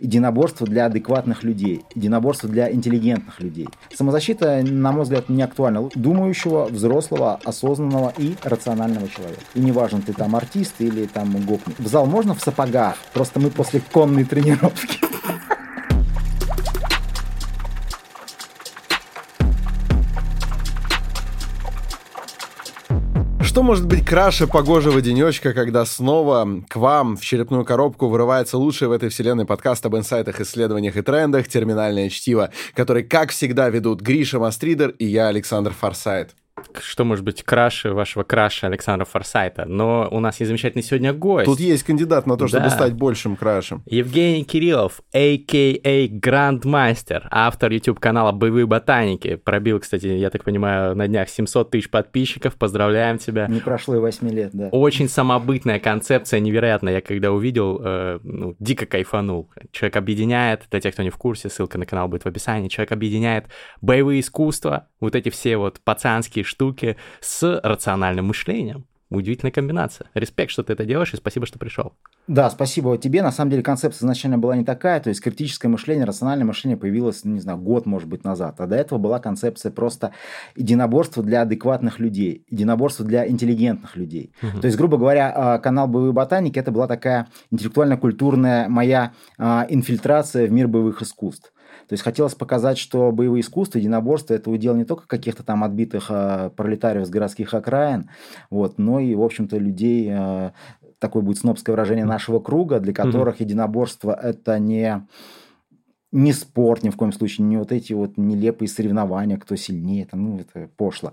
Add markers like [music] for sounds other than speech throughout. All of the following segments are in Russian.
Единоборство для адекватных людей, единоборство для интеллигентных людей. Самозащита, на мой взгляд, не актуальна. Думающего, взрослого, осознанного и рационального человека. И неважно, ты там артист или там гопник. В зал можно в сапогах, просто мы после конной тренировки. Что может быть краше погожего денечка, когда снова к вам в черепную коробку вырывается лучший в этой вселенной подкаст об инсайтах, исследованиях и трендах «Терминальное чтиво», который, как всегда, ведут Гриша Мастридер и я, Александр Форсайт что может быть краше вашего краша Александра Форсайта. Но у нас есть замечательный сегодня гость. Тут есть кандидат на то, чтобы да. стать большим крашем. Евгений Кириллов, а.к.а. Грандмастер, автор YouTube-канала «Боевые ботаники». Пробил, кстати, я так понимаю, на днях 700 тысяч подписчиков. Поздравляем тебя. Не прошло и 8 лет, да. Очень самобытная концепция, невероятная. Я когда увидел, э, ну, дико кайфанул. Человек объединяет, для тех, кто не в курсе, ссылка на канал будет в описании, человек объединяет боевые искусства, вот эти все вот пацанские штуки с рациональным мышлением. Удивительная комбинация. Респект, что ты это делаешь, и спасибо, что пришел. Да, спасибо тебе. На самом деле концепция изначально была не такая, то есть критическое мышление, рациональное мышление появилось, не знаю, год, может быть, назад. А до этого была концепция просто единоборства для адекватных людей, единоборства для интеллигентных людей. Угу. То есть, грубо говоря, а, канал «Боевые ботаники» это была такая интеллектуально-культурная моя а, инфильтрация в мир боевых искусств. То есть хотелось показать, что боевые искусства, единоборство – это удел не только каких-то там отбитых э, пролетариев с городских окраин, вот, но и, в общем-то, людей, э, такое будет снобское выражение, нашего круга, для которых mm-hmm. единоборство – это не не спорт ни в коем случае, не вот эти вот нелепые соревнования, кто сильнее, там, ну, это пошло.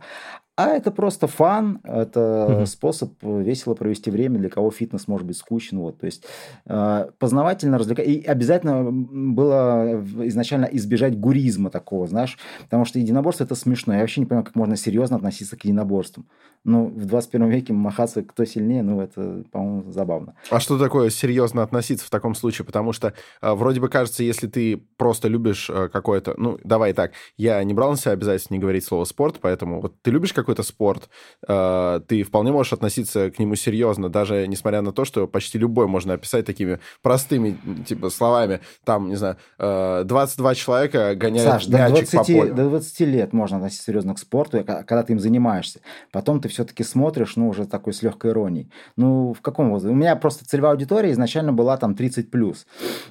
А это просто фан, это mm-hmm. способ весело провести время, для кого фитнес может быть скучен. Вот. То есть э, познавательно развлекать. И обязательно было изначально избежать гуризма такого, знаешь, потому что единоборство это смешно. Я вообще не понимаю, как можно серьезно относиться к единоборствам. Ну, в 21 веке махаться кто сильнее, ну, это, по-моему, забавно. А что такое серьезно относиться в таком случае? Потому что э, вроде бы кажется, если ты просто любишь э, какое-то... Ну, давай так, я не брал на себя обязательно не говорить слово спорт, поэтому вот ты любишь какой-то спорт, э, ты вполне можешь относиться к нему серьезно, даже несмотря на то, что почти любой можно описать такими простыми, типа, словами. Там, не знаю, э, 22 человека гоняют Саш, мячик до 20, по полю. до 20 лет можно относиться серьезно к спорту, когда ты им занимаешься. Потом ты все-таки смотришь, ну, уже такой с легкой иронией. Ну, в каком возрасте? У меня просто целевая аудитория изначально была там 30+. плюс.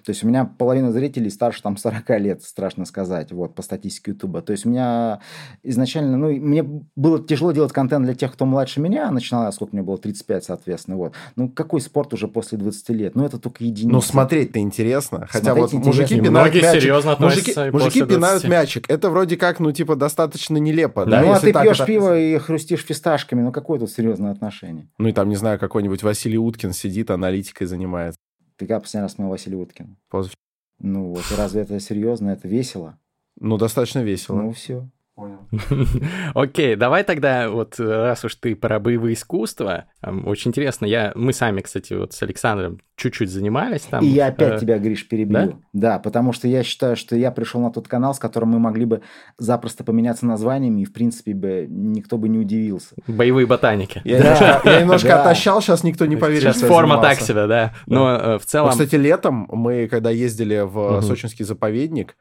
То есть у меня половина зрителей старше там 40 лет, страшно сказать, вот, по статистике Ютуба. То есть у меня изначально, ну, мне было тяжело делать контент для тех, кто младше меня. Начинал я, сколько мне было, 35, соответственно. Вот. Ну, какой спорт уже после 20 лет? Ну, это только единицы. Ну, смотреть-то интересно. Хотя вот интересно. мужики пинают мячик. серьезно мужики, мужики пинают мячик. Это вроде как, ну, типа, достаточно нелепо. Да, да? Ну, а ты пьешь это... пиво и хрустишь фисташками. Ну, какое тут серьезное отношение? Ну, и там, не знаю, какой-нибудь Василий Уткин сидит, аналитикой занимается. Ты как последний раз смотрел Василий Уткин? Позавчера. Ну, вот, разве это серьезно? Это весело? Ну, достаточно весело. Ну, все. Понял. [laughs] Окей, давай тогда, вот раз уж ты про боевые искусства, очень интересно, я, мы сами, кстати, вот с Александром чуть-чуть занимались там. И я опять э, тебя, Гриш, перебью. Да? да, потому что я считаю, что я пришел на тот канал, с которым мы могли бы запросто поменяться названиями, и, в принципе, бы никто бы не удивился. Боевые ботаники. Я [laughs] немножко, отощал, сейчас никто не поверит, Сейчас форма так себе, да. Но. Э, в целом... Кстати, летом мы, когда ездили в. Сочинский заповедник,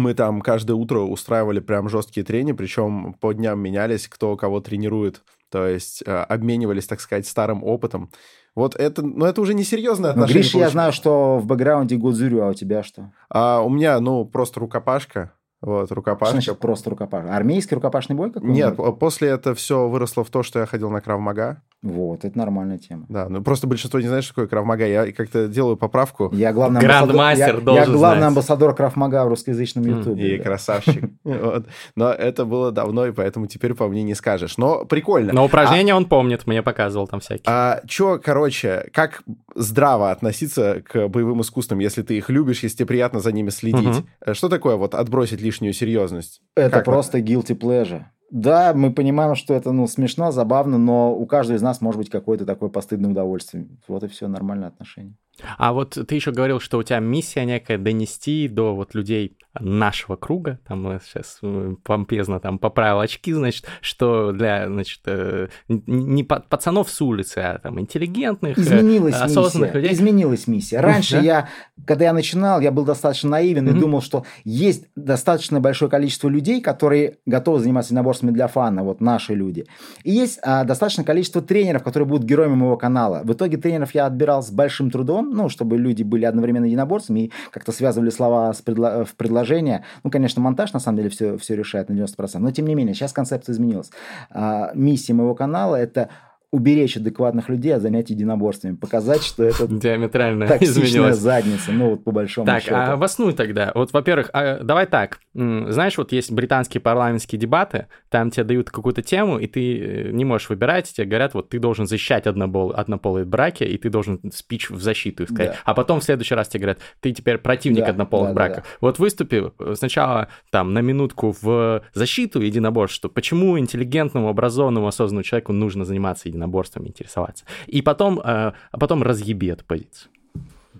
мы там каждое утро устраивали прям жесткие трени, причем по дням менялись, кто кого тренирует. То есть э, обменивались, так сказать, старым опытом. Вот это, ну, это уже не серьезное ну, отношение. Гриш, я знаю, что в бэкграунде Гудзюрю, а у тебя что? А, у меня, ну, просто рукопашка. Вот, рукопашка. Что значит просто рукопашка? Армейский рукопашный бой какой Нет, после это все выросло в то, что я ходил на Кравмага. Вот, это нормальная тема. Да, ну просто большинство не знает, что такое Кравмага. Я как-то делаю поправку. Я главный Грандмастер амбассадор, я, я главный знать. амбассадор Кравмага в русскоязычном ютубе. И да. красавчик. [laughs] Но это было давно, и поэтому теперь по мне не скажешь. Но прикольно. Но упражнения а он помнит, мне показывал там всякие. А что, короче, как здраво относиться к боевым искусствам, если ты их любишь, если тебе приятно за ними следить? Что такое вот отбросить лишнюю серьезность? Это просто guilty pleasure. Да, мы понимаем, что это ну, смешно, забавно, но у каждого из нас может быть какое-то такое постыдное удовольствие. Вот и все, нормальное отношение. А вот ты еще говорил, что у тебя миссия некая донести до вот людей нашего круга, там сейчас помпезно там поправил очки, значит, что для, значит, э, не пацанов с улицы, а там интеллигентных, э, Изменилась осознанных миссия. людей. Изменилась миссия. Раньше да? я, когда я начинал, я был достаточно наивен mm-hmm. и думал, что есть достаточно большое количество людей, которые готовы заниматься единоборствами для фана, вот наши люди. И есть а, достаточное количество тренеров, которые будут героями моего канала. В итоге тренеров я отбирал с большим трудом, ну, чтобы люди были одновременно единоборцами и как-то связывали слова с предло- в предложении предложение. Ну, конечно, монтаж на самом деле все, все решает на 90%, но тем не менее, сейчас концепция изменилась. А, миссия моего канала – это уберечь адекватных людей от занятий единоборствами, показать, что это диаметрально токсичная задница, ну вот по большому так, счету. Так, а воснуй тогда. Вот, во-первых, а, давай так. Знаешь, вот есть британские парламентские дебаты, там тебе дают какую-то тему, и ты э, не можешь выбирать, тебе говорят, вот ты должен защищать однопол, однополые браки, и ты должен спич в защиту сказать. Да. А потом в следующий раз тебе говорят, ты теперь противник да, однополых да, браков. Да, да. Вот выступи э, сначала там на минутку в защиту единоборства, почему интеллигентному, образованному, осознанному человеку нужно заниматься единоборством единоборствами интересоваться. И потом, э, а потом разъеби эту позицию.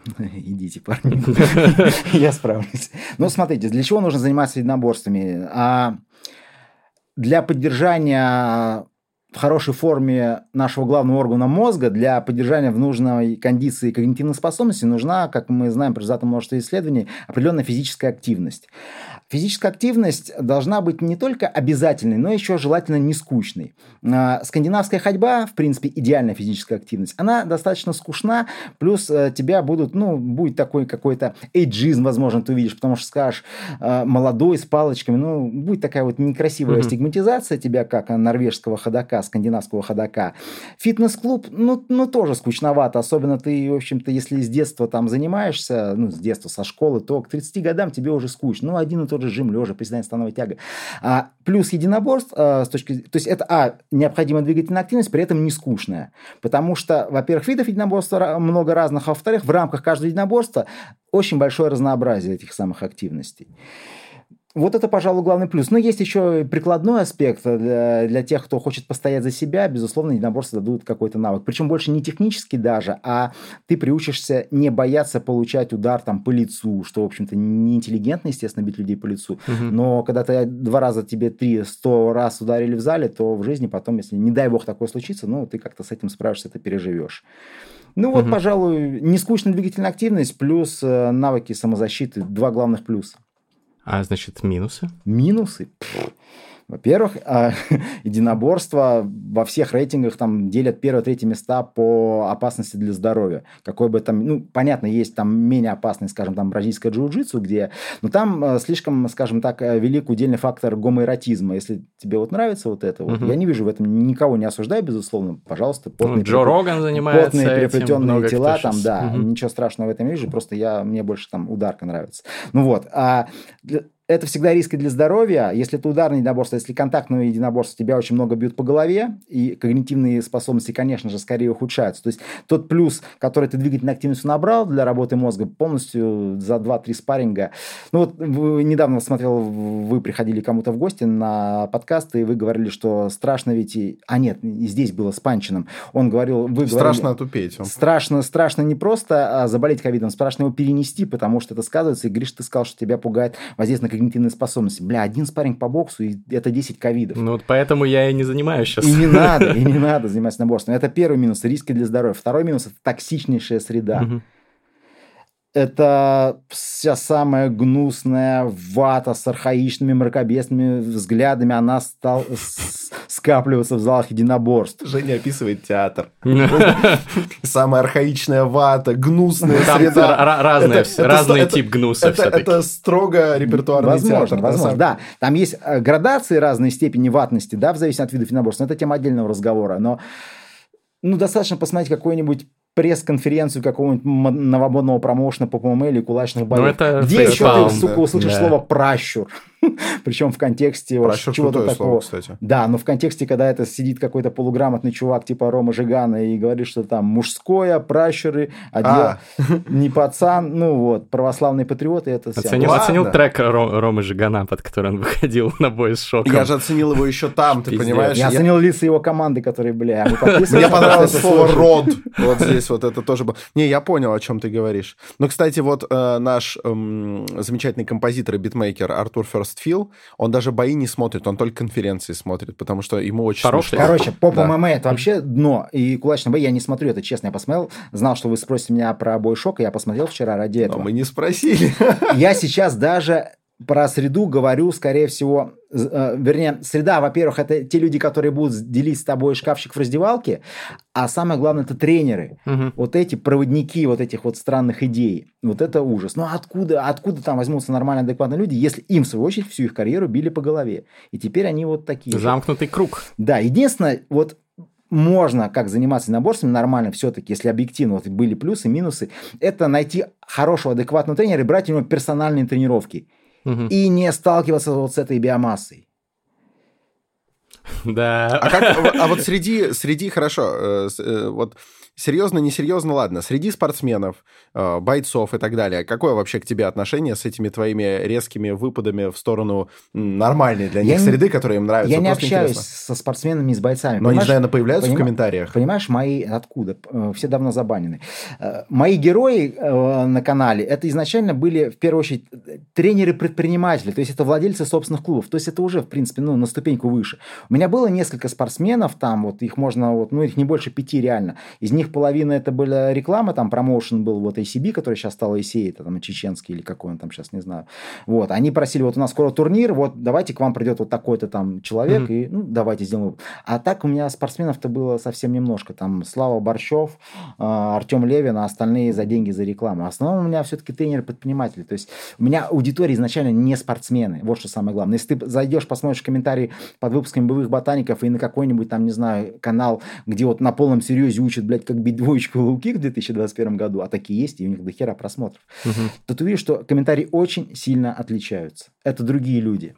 [laughs] Идите, парни. [laughs] Я справлюсь. Ну, смотрите, для чего нужно заниматься единоборствами? А для поддержания в хорошей форме нашего главного органа мозга для поддержания в нужной кондиции когнитивных способностей нужна, как мы знаем по результатам множества исследований, определенная физическая активность. Физическая активность должна быть не только обязательной, но еще желательно не скучной. А, скандинавская ходьба, в принципе, идеальная физическая активность, она достаточно скучна, плюс э, тебя будут, ну, будет такой какой-то эйджизм, возможно, ты увидишь, потому что скажешь, э, молодой, с палочками, ну, будет такая вот некрасивая mm-hmm. стигматизация тебя, как норвежского ходока, скандинавского ходока. Фитнес-клуб, ну, ну, тоже скучновато, особенно ты, в общем-то, если с детства там занимаешься, ну, с детства, со школы, то к 30 годам тебе уже скучно. Ну, один и тот же жим, лежа, приседание, становая тяга. А, плюс единоборств, а, с точки, то есть это, а, необходимая двигательная активность, при этом не скучная. Потому что, во-первых, видов единоборства много разных, а во-вторых, в рамках каждого единоборства очень большое разнообразие этих самых активностей. Вот это, пожалуй, главный плюс. Но есть еще прикладной аспект для, для тех, кто хочет постоять за себя. Безусловно, единоборства дадут какой-то навык. Причем больше не технический даже, а ты приучишься не бояться получать удар там по лицу, что, в общем-то, не интеллигентно, естественно, бить людей по лицу. Угу. Но когда ты два раза тебе три, сто раз ударили в зале, то в жизни потом, если, не дай бог, такое случится, ну, ты как-то с этим справишься, это переживешь. Ну вот, угу. пожалуй, нескучная двигательная активность плюс э, навыки самозащиты. Два главных плюса. А значит, минусы? Минусы? Во-первых, а, [laughs] единоборства во всех рейтингах там делят первые, третьи места по опасности для здоровья. Какой бы там, ну, понятно, есть там менее опасный, скажем, там бразильское джиу-джитсу, где, но там э, слишком, скажем так, э, велик удельный фактор гомоэротизма. Если тебе вот нравится вот это, вот, я не вижу в этом никого не осуждаю, безусловно, пожалуйста. Потные, ну, Джо Роган занимается Потные переплетенные тела, там, да, угу. ничего страшного в этом не вижу, просто я, мне больше там ударка нравится. Ну вот, а это всегда риски для здоровья. Если это ударное единоборство, если контактное единоборство, тебя очень много бьют по голове, и когнитивные способности, конечно же, скорее ухудшаются. То есть тот плюс, который ты двигательной активностью набрал для работы мозга, полностью за 2-3 спарринга. Ну вот недавно смотрел, вы приходили кому-то в гости на подкаст, и вы говорили, что страшно ведь... И... А нет, здесь было с Панчиным. Он говорил... Вы страшно говорили, отупеть. Страшно, страшно не просто а заболеть ковидом, страшно его перенести, потому что это сказывается. И, Гриш, ты сказал, что тебя пугает воздействие на когнитивные способности. Бля, один спарринг по боксу, и это 10 ковидов. Ну вот поэтому я и не занимаюсь сейчас. И не надо, [laughs] и не надо заниматься наборством. Это первый минус, риски для здоровья. Второй минус – это токсичнейшая среда. Угу это вся самая гнусная вата с архаичными мракобесными взглядами, она стала скапливаться в залах единоборств. Женя описывает театр. [laughs] Самая архаичная вата, гнусная среда. Разный тип гнуса Это строго репертуарный театр. Возможно, да. Там есть э, градации разной степени ватности, да, в зависимости от видов единоборств. Это тема отдельного разговора. Но ну, достаточно посмотреть какой-нибудь пресс-конференцию какого-нибудь новомодного промоушена по ПМ или кулачных боев. Ну, это где еще ты, сука, услышишь да. слово «пращур»? [laughs] Причем в контексте вот Пращур чего-то такого. слово, кстати. Да, но в контексте, когда это сидит какой-то полуграмотный чувак типа Рома Жигана и говорит, что там мужское, пращуры, А. одел не пацан, ну вот, православные патриоты, это вся- Оценил, Ладно. оценил трек Ро- Ромы Жигана, под который он выходил на бой с шоком. Я же оценил его еще там, ты понимаешь? Я оценил лица его команды, которые, бля, [laughs] Мне понравилось слово. «род». [laughs] Вот здесь вот это тоже было. Не, я понял, о чем ты говоришь. Ну, кстати, вот э, наш эм, замечательный композитор и битмейкер Артур Ферстфилл, он даже бои не смотрит, он только конференции смотрит, потому что ему очень Хороший. смешно. Короче, поп Да. ММА это вообще дно. И кулачный бой я не смотрю, это честно. Я посмотрел, знал, что вы спросите меня про бой шока, я посмотрел вчера ради Но этого. мы не спросили. Я сейчас даже про среду говорю, скорее всего, э, вернее, среда, во-первых, это те люди, которые будут делить с тобой шкафчик в раздевалке, а самое главное, это тренеры. Мгм. Вот эти проводники вот этих вот странных идей. Вот это ужас. Ну откуда, откуда там возьмутся нормальные, адекватные люди, если им, в свою очередь, всю их карьеру били по голове? И теперь они вот такие. же. Замкнутый круг. Да, единственное, вот можно как заниматься наборствами нормально все-таки, если объективно вот были плюсы, минусы, это найти хорошего, адекватного тренера и брать у него персональные тренировки. И не сталкиваться вот с этой биомассой. Да. А, как, а [laughs] вот среди, среди хорошо, э, э, вот серьезно, несерьезно, ладно, среди спортсменов, э, бойцов и так далее, какое вообще к тебе отношение с этими твоими резкими выпадами в сторону нормальной для Я них не- среды, которые им нравятся? Я не Просто общаюсь интересно. со спортсменами и с бойцами. Но они же, наверное, появляются в понима- комментариях. Понимаешь, мои откуда? Э, Все давно забанены. Э, Мои герои на канале это изначально были в первую очередь тренеры-предприниматели, то есть это владельцы собственных клубов, то есть это уже в принципе ну на ступеньку выше. У меня было несколько спортсменов, там вот их можно вот ну их не больше пяти реально. Из них половина это была реклама, там промоушен был вот ACB, который сейчас стал ACA, это там чеченский или какой он там сейчас не знаю. Вот они просили вот у нас скоро турнир, вот давайте к вам придет вот такой-то там человек Мгм. и ну давайте сделаем. А так у меня спортсменов-то было совсем немножко. Там Слава Борщев, а, Артем Левин, а остальные за деньги, за рекламу. В основном у меня все-таки тренеры-предприниматели. То есть у меня аудитория изначально не спортсмены. Вот что самое главное. Если ты зайдешь, посмотришь комментарии под выпусками боевых ботаников и на какой-нибудь там, не знаю, канал, где вот на полном серьезе учат, блядь, как бить двоечку луки в 2021 году, а такие есть, и у них до хера просмотров, Мгм. то ты видишь, что комментарии очень сильно отличаются. Это другие люди.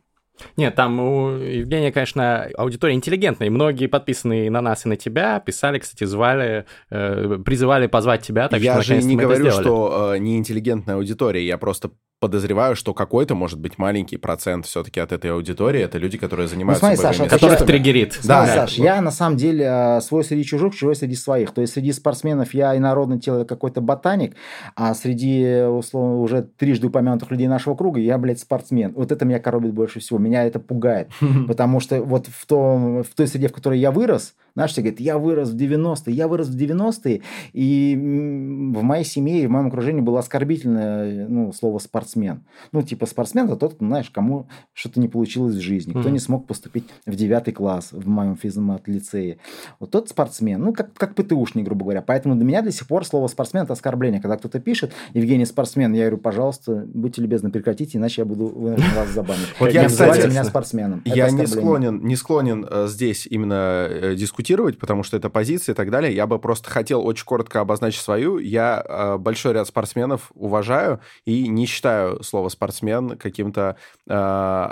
Нет, там у Евгения, конечно, аудитория интеллигентная. И многие подписанные на нас и на тебя писали, кстати, звали, э, призывали позвать тебя, так я что же не говорю, что э, неинтеллигентная аудитория. Я просто подозреваю, что какой-то, может быть, маленький процент все-таки от этой аудитории это люди, которые занимаются смотри, боевыми Саша, Которых сейчас- триггерит. Да, Смотри, да. Саш, я на самом деле э, свой среди чужих, чужой среди своих. То есть среди спортсменов я инородный тело какой-то ботаник, а среди, условно, уже трижды упомянутых людей нашего круга я, блядь, спортсмен. Вот это меня коробит больше всего. Меня это пугает. [laughs] Потому что вот в, том, в той среде, в которой я вырос, знаешь, все говорят, я вырос в 90-е, я вырос в 90-е, и в моей семье и в моем окружении было оскорбительное ну, слово спортсмен. Ну, типа спортсмен это тот, знаешь, кому что-то не получилось в жизни, кто Мгм. не смог поступить в девятый класс в моем физмат-лицее. Вот тот спортсмен, ну, как, как ПТУшник, грубо говоря. Поэтому для меня до сих пор слово спортсмен это оскорбление. Когда кто-то пишет, Евгений спортсмен, я говорю, пожалуйста, будьте любезны, прекратите, иначе я буду вынужден вас забанить. Вот я, кстати, меня спортсменом. Я не склонен, не склонен э, здесь именно э, дискутировать, потому что это позиция и так далее. Я бы просто хотел очень коротко обозначить свою. Я э, большой ряд спортсменов уважаю и не считаю слово спортсмен каким-то э,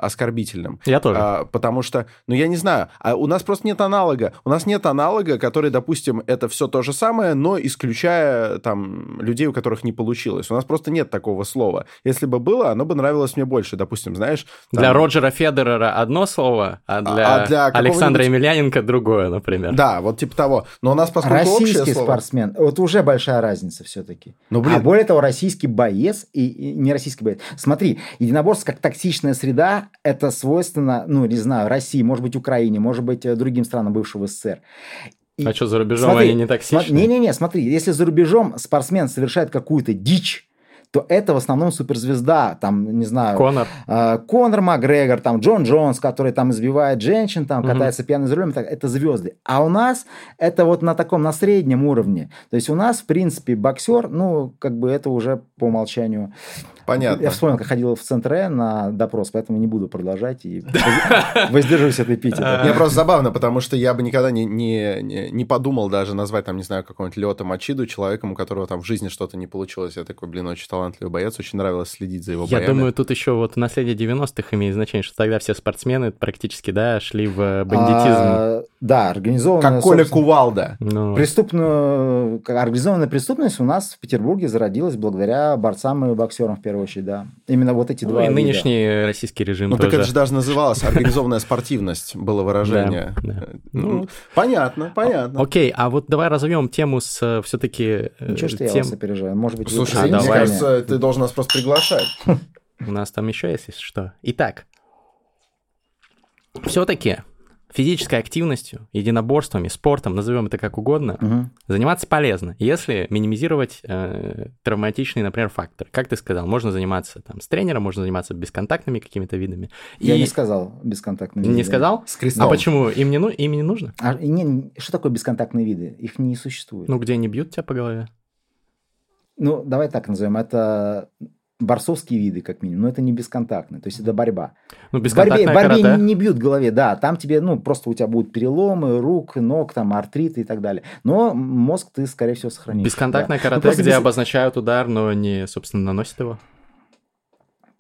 оскорбительным. Я тоже. А, потому что, ну, я не знаю, а у нас просто нет аналога. У нас нет аналога, который, допустим, это все то же самое, но исключая там людей, у которых не получилось. У нас просто нет такого слова. Если бы было, оно бы нравилось мне больше. Допустим, знаешь... там- Для Роджера Федерера одно слово, а для, а для Александра Емельяненко другое, например. Да, вот типа того. Но у нас, поскольку общее Российский слово... спортсмен, вот уже большая разница все-таки. Ну, блин. А более того, российский боец и, и не российский боец. Смотри, единоборство как токсичная среда, это свойственно, ну, не знаю, России, может быть, Украине, может быть, э, другим странам бывшего СССР. И А что, за рубежом смотри, они не токсичны? Не-не-не, смотри, если за рубежом спортсмен совершает какую-то дичь, то это в основном суперзвезда, там, не знаю, Конор. э, Конор Макгрегор, там, Джон Джонс, который там избивает женщин, там, катается пьяный за рулем, так, это звезды. А у нас это вот на таком, на среднем уровне. То есть у нас, в принципе, боксер, ну, как бы это уже по умолчанию. Понятно. Я вспомнил, как ходил в центр Э на допрос, поэтому не буду продолжать и [laughs] воз- воздержусь от эпитета. Мне просто забавно, потому что я бы никогда не, не, не, не подумал даже назвать, там, не знаю, какого-нибудь Лёта Мачиду человеком, у которого там в жизни что-то не получилось. Я такой, блин, очень талантливый талантливый боец, очень нравилось следить за его Я боями. думаю, тут еще вот наследие 90-х имеет значение, что тогда все спортсмены практически, да, шли в э, бандитизм. А, да, организованная... Как Коля Кувалда. Ну, Преступную, организованная преступность у нас в Петербурге зародилась благодаря борцам и боксерам в первую очередь, да. Именно вот эти ну два и вида. нынешний российский режим Ну, тоже. так это же даже называлось организованная спортивность, было выражение. Да. Ну, понятно, понятно. Окей, а вот давай разовьем тему с все-таки Ничего, что я вас опережаю. Может быть, Слушай, А, давай. мне? кажется, ты должен нас просто приглашать. [laughs] У нас там еще есть, если что. Итак, все-таки физической активностью, единоборствами, спортом, назовем это как угодно, Мгм. заниматься полезно, если минимизировать э, травматичные, например, факторы. Как ты сказал, можно заниматься там с тренером, можно заниматься бесконтактными какими-то видами. Я И- не сказал бесконтактные Не виды. сказал? С крестом. А почему? Им не, ну, им не нужно? А, не, что такое бесконтактные виды? Их не существует. Ну, где они бьют тебя по голове? Ну, давай так назовем. Это борцовские виды, как минимум, но это не бесконтактные, то есть это борьба. Ну, В борьбе, в борьбе карате. не, не бьют голове, да, там тебе, ну, просто у тебя будут переломы рук, ног, там, артриты и так далее. Но мозг ты, скорее всего, сохранишь. Бесконтактное да. Ну, карате, просто где без- обозначают удар, но не, собственно, наносят его.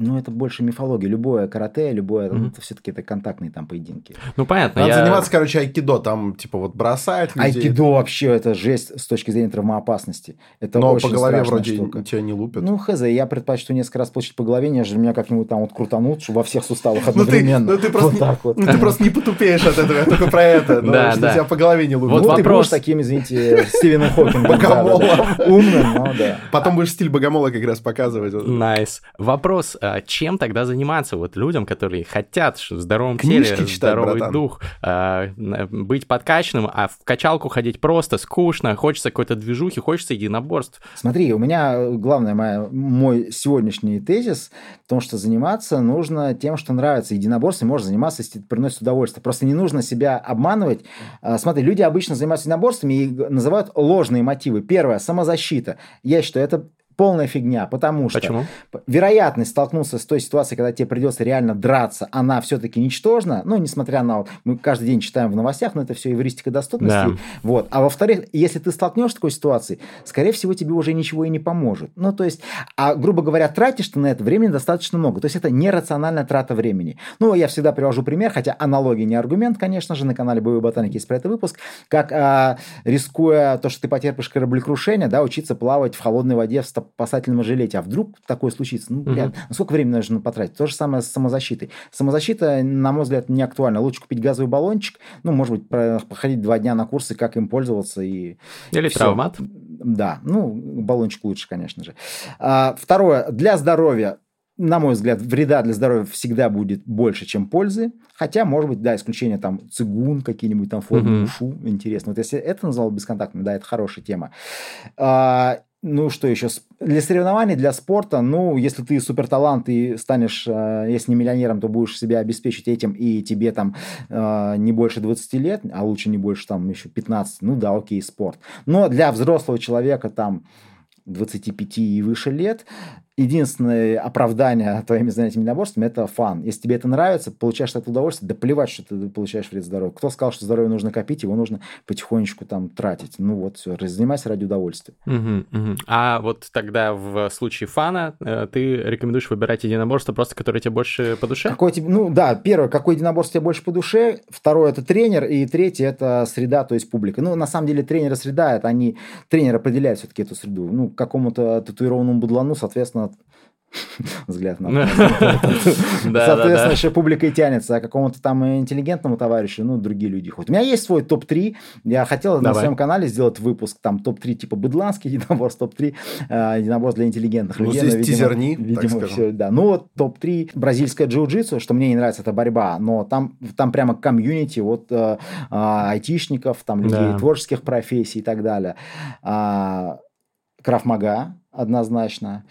Ну, это больше мифология. Любое карате, любое, Мгм. это все-таки это контактные там поединки. Ну, понятно. Надо я- заниматься, короче, айкидо, там, типа, вот бросать людей. Айкидо вообще это жесть с точки зрения травмоопасности. Это Но очень по голове вроде штука. тебя не лупят. Ну, хз, я предпочту несколько раз получить по голове, нежели меня как-нибудь там вот крутанут, во всех суставах Ну, ты, одновременно. ну, ты просто, вот не- так вот. ну, ты просто не потупеешь от этого, я только про это. ну, Да, что да. тебя по голове не лупят. Вот ну, ты вопрос. будешь таким, извините, Стивеном Хокингом. Богомолом. Умным, но да. Потом будешь стиль богомола как раз показывать. Nice. Вопрос, а чем тогда заниматься вот людям, которые хотят в здоровом Книжки теле, читать, здоровый братан. дух, а, быть подкачанным, а в качалку ходить просто, скучно, хочется какой-то движухи, хочется единоборств. Смотри, у меня э, главное моя, мой сегодняшний тезис в том, что заниматься нужно тем, что нравится. Единоборством можно заниматься, если это приносит удовольствие. Просто не нужно себя обманывать. А, Смотри, люди обычно занимаются единоборствами и называют ложные мотивы. Первое – самозащита. Я считаю, это полная фигня, потому что Почему? вероятность столкнуться с той ситуацией, когда тебе придется реально драться, она все-таки ничтожна. Ну, несмотря на... вот, Мы каждый день читаем в новостях, но это все эвристика доступности. Да. Вот. А во-вторых, если ты столкнешься с такой ситуацией, скорее всего, тебе уже ничего и не поможет. Ну, то есть, а, грубо говоря, тратишь ты на это времени достаточно много. То есть, это нерациональная трата времени. Ну, я всегда привожу пример, хотя аналогия не аргумент, конечно же, на канале Боевой Ботаники есть про это выпуск, как, а, рискуя то, что ты потерпишь кораблекрушение, да, учиться плавать в холодной воде в спасательном жилете. А вдруг такое случится? Ну, блядь, ну, сколько времени нужно потратить? То же самое с самозащитой. Самозащита, на мой взгляд, не актуальна. Лучше купить газовый баллончик, ну, может быть, походить два дня на курсы, как им пользоваться и Или всё. травмат? Да, ну, баллончик лучше, конечно же. А, второе, для здоровья, на мой взгляд, вреда для здоровья всегда будет больше, чем пользы. Хотя, может быть, да, исключение там цигун, какие-нибудь там формы Мгм. ушу, интересно. Вот если это назвал бесконтактным, да, это хорошая тема. А, ну, что еще? Для соревнований, для спорта, ну, если ты суперталант и станешь, а, если не миллионером, то будешь себя обеспечить этим, и тебе там а, не больше 20 лет, а лучше не больше там еще 15, ну да, окей, спорт. Но для взрослого человека там 25 и выше лет, единственное оправдание твоими занятиями единоборствами – это фан. Если тебе это нравится, получаешь от этого удовольствие, да плевать, что ты получаешь вред здоровью. Кто сказал, что здоровье нужно копить, его нужно потихонечку там тратить. Ну вот, все, занимайся ради удовольствия. Мгм, мгм. А вот тогда в случае фана э, ты рекомендуешь выбирать единоборство просто, которое тебе больше по душе? Какой тебе, ну да, первое, какой единоборство тебе больше по душе, второе это тренер, и третье это среда, то есть публика. Ну, на самом деле, тренер и среда, это они, тренер определяет все-таки эту среду. Ну, какому-то татуированному будлану, соответственно, [laughs] взгляд на [laughs] Соответственно, еще публика и тянется, а какому-то там интеллигентному товарищу, ну, другие люди ходят. У меня есть свой топ-3. Я хотел на своем канале сделать выпуск, там, топ-3 типа быдланский единоборств, топ-3 э, единоборств для интеллигентных Ну, людей. здесь Но, видимо- тизерни, видимо, всё, да. Ну, вот топ-3 бразильское джиу-джитсу, что мне не нравится, это борьба, но там, там прямо комьюнити вот э, а, айтишников, там людей творческих профессий и так далее. А, Крафмага однозначно.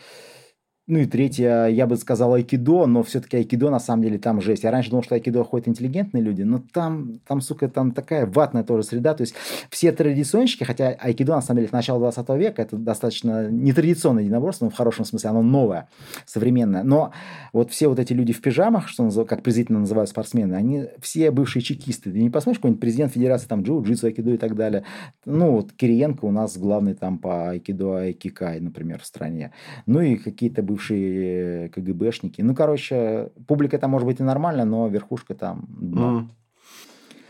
Ну и третье, я бы сказал айкидо, но все-таки айкидо на самом деле там жесть. Я раньше думал, что айкидо ходят интеллигентные люди, но там, там, сука, там такая ватная тоже среда. То есть все традиционщики, хотя айкидо на самом деле к началу 20 века, это достаточно нетрадиционное единоборство, но в хорошем смысле оно новое, современное. Но вот все вот эти люди в пижамах, что назыв... как презрительно называют спортсмены, они все бывшие чекисты. Ты не посмотришь, какой-нибудь президент федерации там джиу-джитсу, айкидо и так далее. Ну, вот Кириенко у нас главный там по айкидо, айкикай, например, в стране. Ну, и какие-то бывшие КГБшники. Ну, короче, публика там может быть и нормально, но верхушка там... Ну, mm.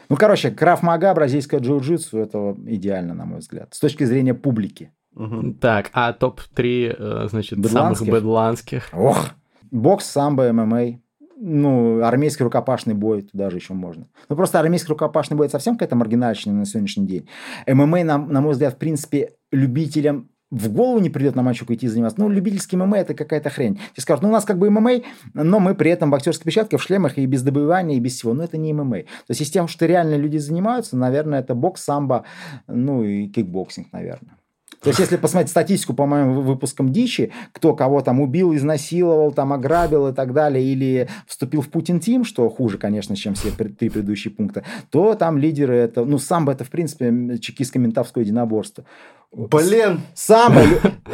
ну короче, краф мага, бразильская джиу-джитсу, это идеально, на мой взгляд, с точки зрения публики. Угу. Так, а топ-3, э, значит, бедланских? самых бедланских? Ох! Бокс, самбо, ММА. Ну, армейский рукопашный бой туда же еще можно. Ну, просто армейский рукопашный бой совсем какая-то маргинальщина на сегодняшний день. ММА, на, на мой взгляд, в принципе, любителям в голову не придет на матчуку идти заниматься. Ну, любительский ММА это какая-то хрень. Тебе скажут, ну, у нас как бы ММА, но мы при этом в актерской перчатке, в шлемах и без добивания, и без всего. Но это не ММА. То есть, из тем, что реально люди занимаются, наверное, это бокс, самбо, ну, и кикбоксинг, наверное. То есть, если посмотреть статистику по моим выпускам дичи, кто кого там убил, изнасиловал, там ограбил и так далее, или вступил в Putin Team, что хуже, конечно, чем все три предыдущие пункта, то там лидеры это, ну, самбо это, в принципе, чекистско-ментовское единоборство. Блин! Самбо,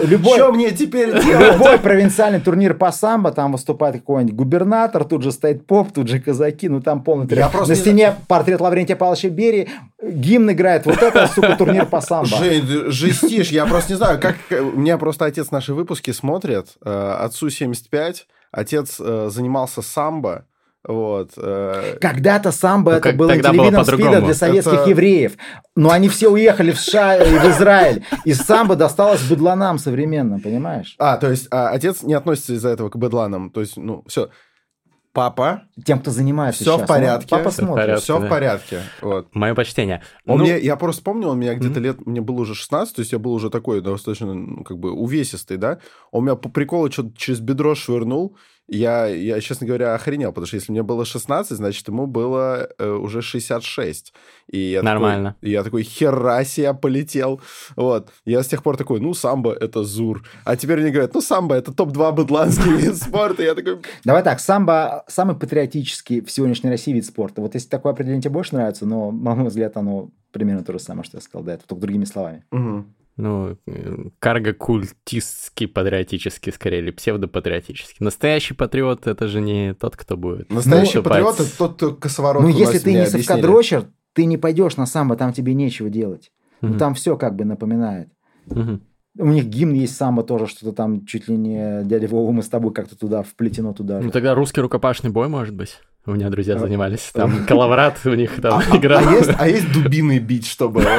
любой... Что мне теперь делать? Любой провинциальный турнир по самбо, там выступает какой-нибудь губернатор, тут же стоит поп, тут же казаки, ну там полный... Просто На стене не... портрет Лаврентия Павловича Берии, гимн играет, вот это, сука, турнир по самбо. Жень, жестишь, я просто не знаю, как... У меня просто отец наши выпуски смотрит, э, отцу 75, отец э, занимался самбо, вот. Э, Когда-то самбо ну, это как, было телевидом спида для советских это... евреев. Но они все уехали в США и в Израиль. И самбо досталось быдланам современным, понимаешь? А, то есть а, отец не относится из-за этого к быдланам. То есть, ну, все. Папа. Тем, кто занимается Все сейчас. в порядке. Папа все смотрит. Порядке, все да. в порядке. Вот. Мое почтение. Он ну... мне, я просто помню, он меня где-то mm-hmm. лет, мне было уже 16, то есть я был уже такой достаточно, ну, как бы, увесистый, да. Он меня по приколу что-то через бедро швырнул, я, я, честно говоря, охренел, потому что если мне было 16, значит, ему было э, уже 66. И я Нормально. Такой, я такой, хера себе полетел. Вот. Я с тех пор такой, ну, самбо — это ЗУР. А теперь мне говорят, ну, самбо — это топ-2 быдланский [laughs] вид спорта. Я такой... Давай так, самбо — самый патриотический в сегодняшней России вид спорта. Вот если такое определение тебе больше нравится, но, на мой взгляд, оно примерно то же самое, что я сказал до этого, только другими словами. Угу ну, карго-культистский, патриотический, скорее, или псевдопатриотический. Настоящий патриот — это же не тот, кто будет. Настоящий ну, патриот — это тот, кто косоворот Ну, если ты не совкадрочер, ты не пойдешь на самбо, там тебе нечего делать. Угу. Ну, там все как бы напоминает. Угу. У них гимн есть самбо тоже, что-то там чуть ли не дядя Вова, мы с тобой как-то туда вплетено туда. Ну тогда русский рукопашный бой, может быть? У меня друзья занимались. Там коловрат у них там а, играл. А есть, а есть дубины бить, чтобы... [laughs]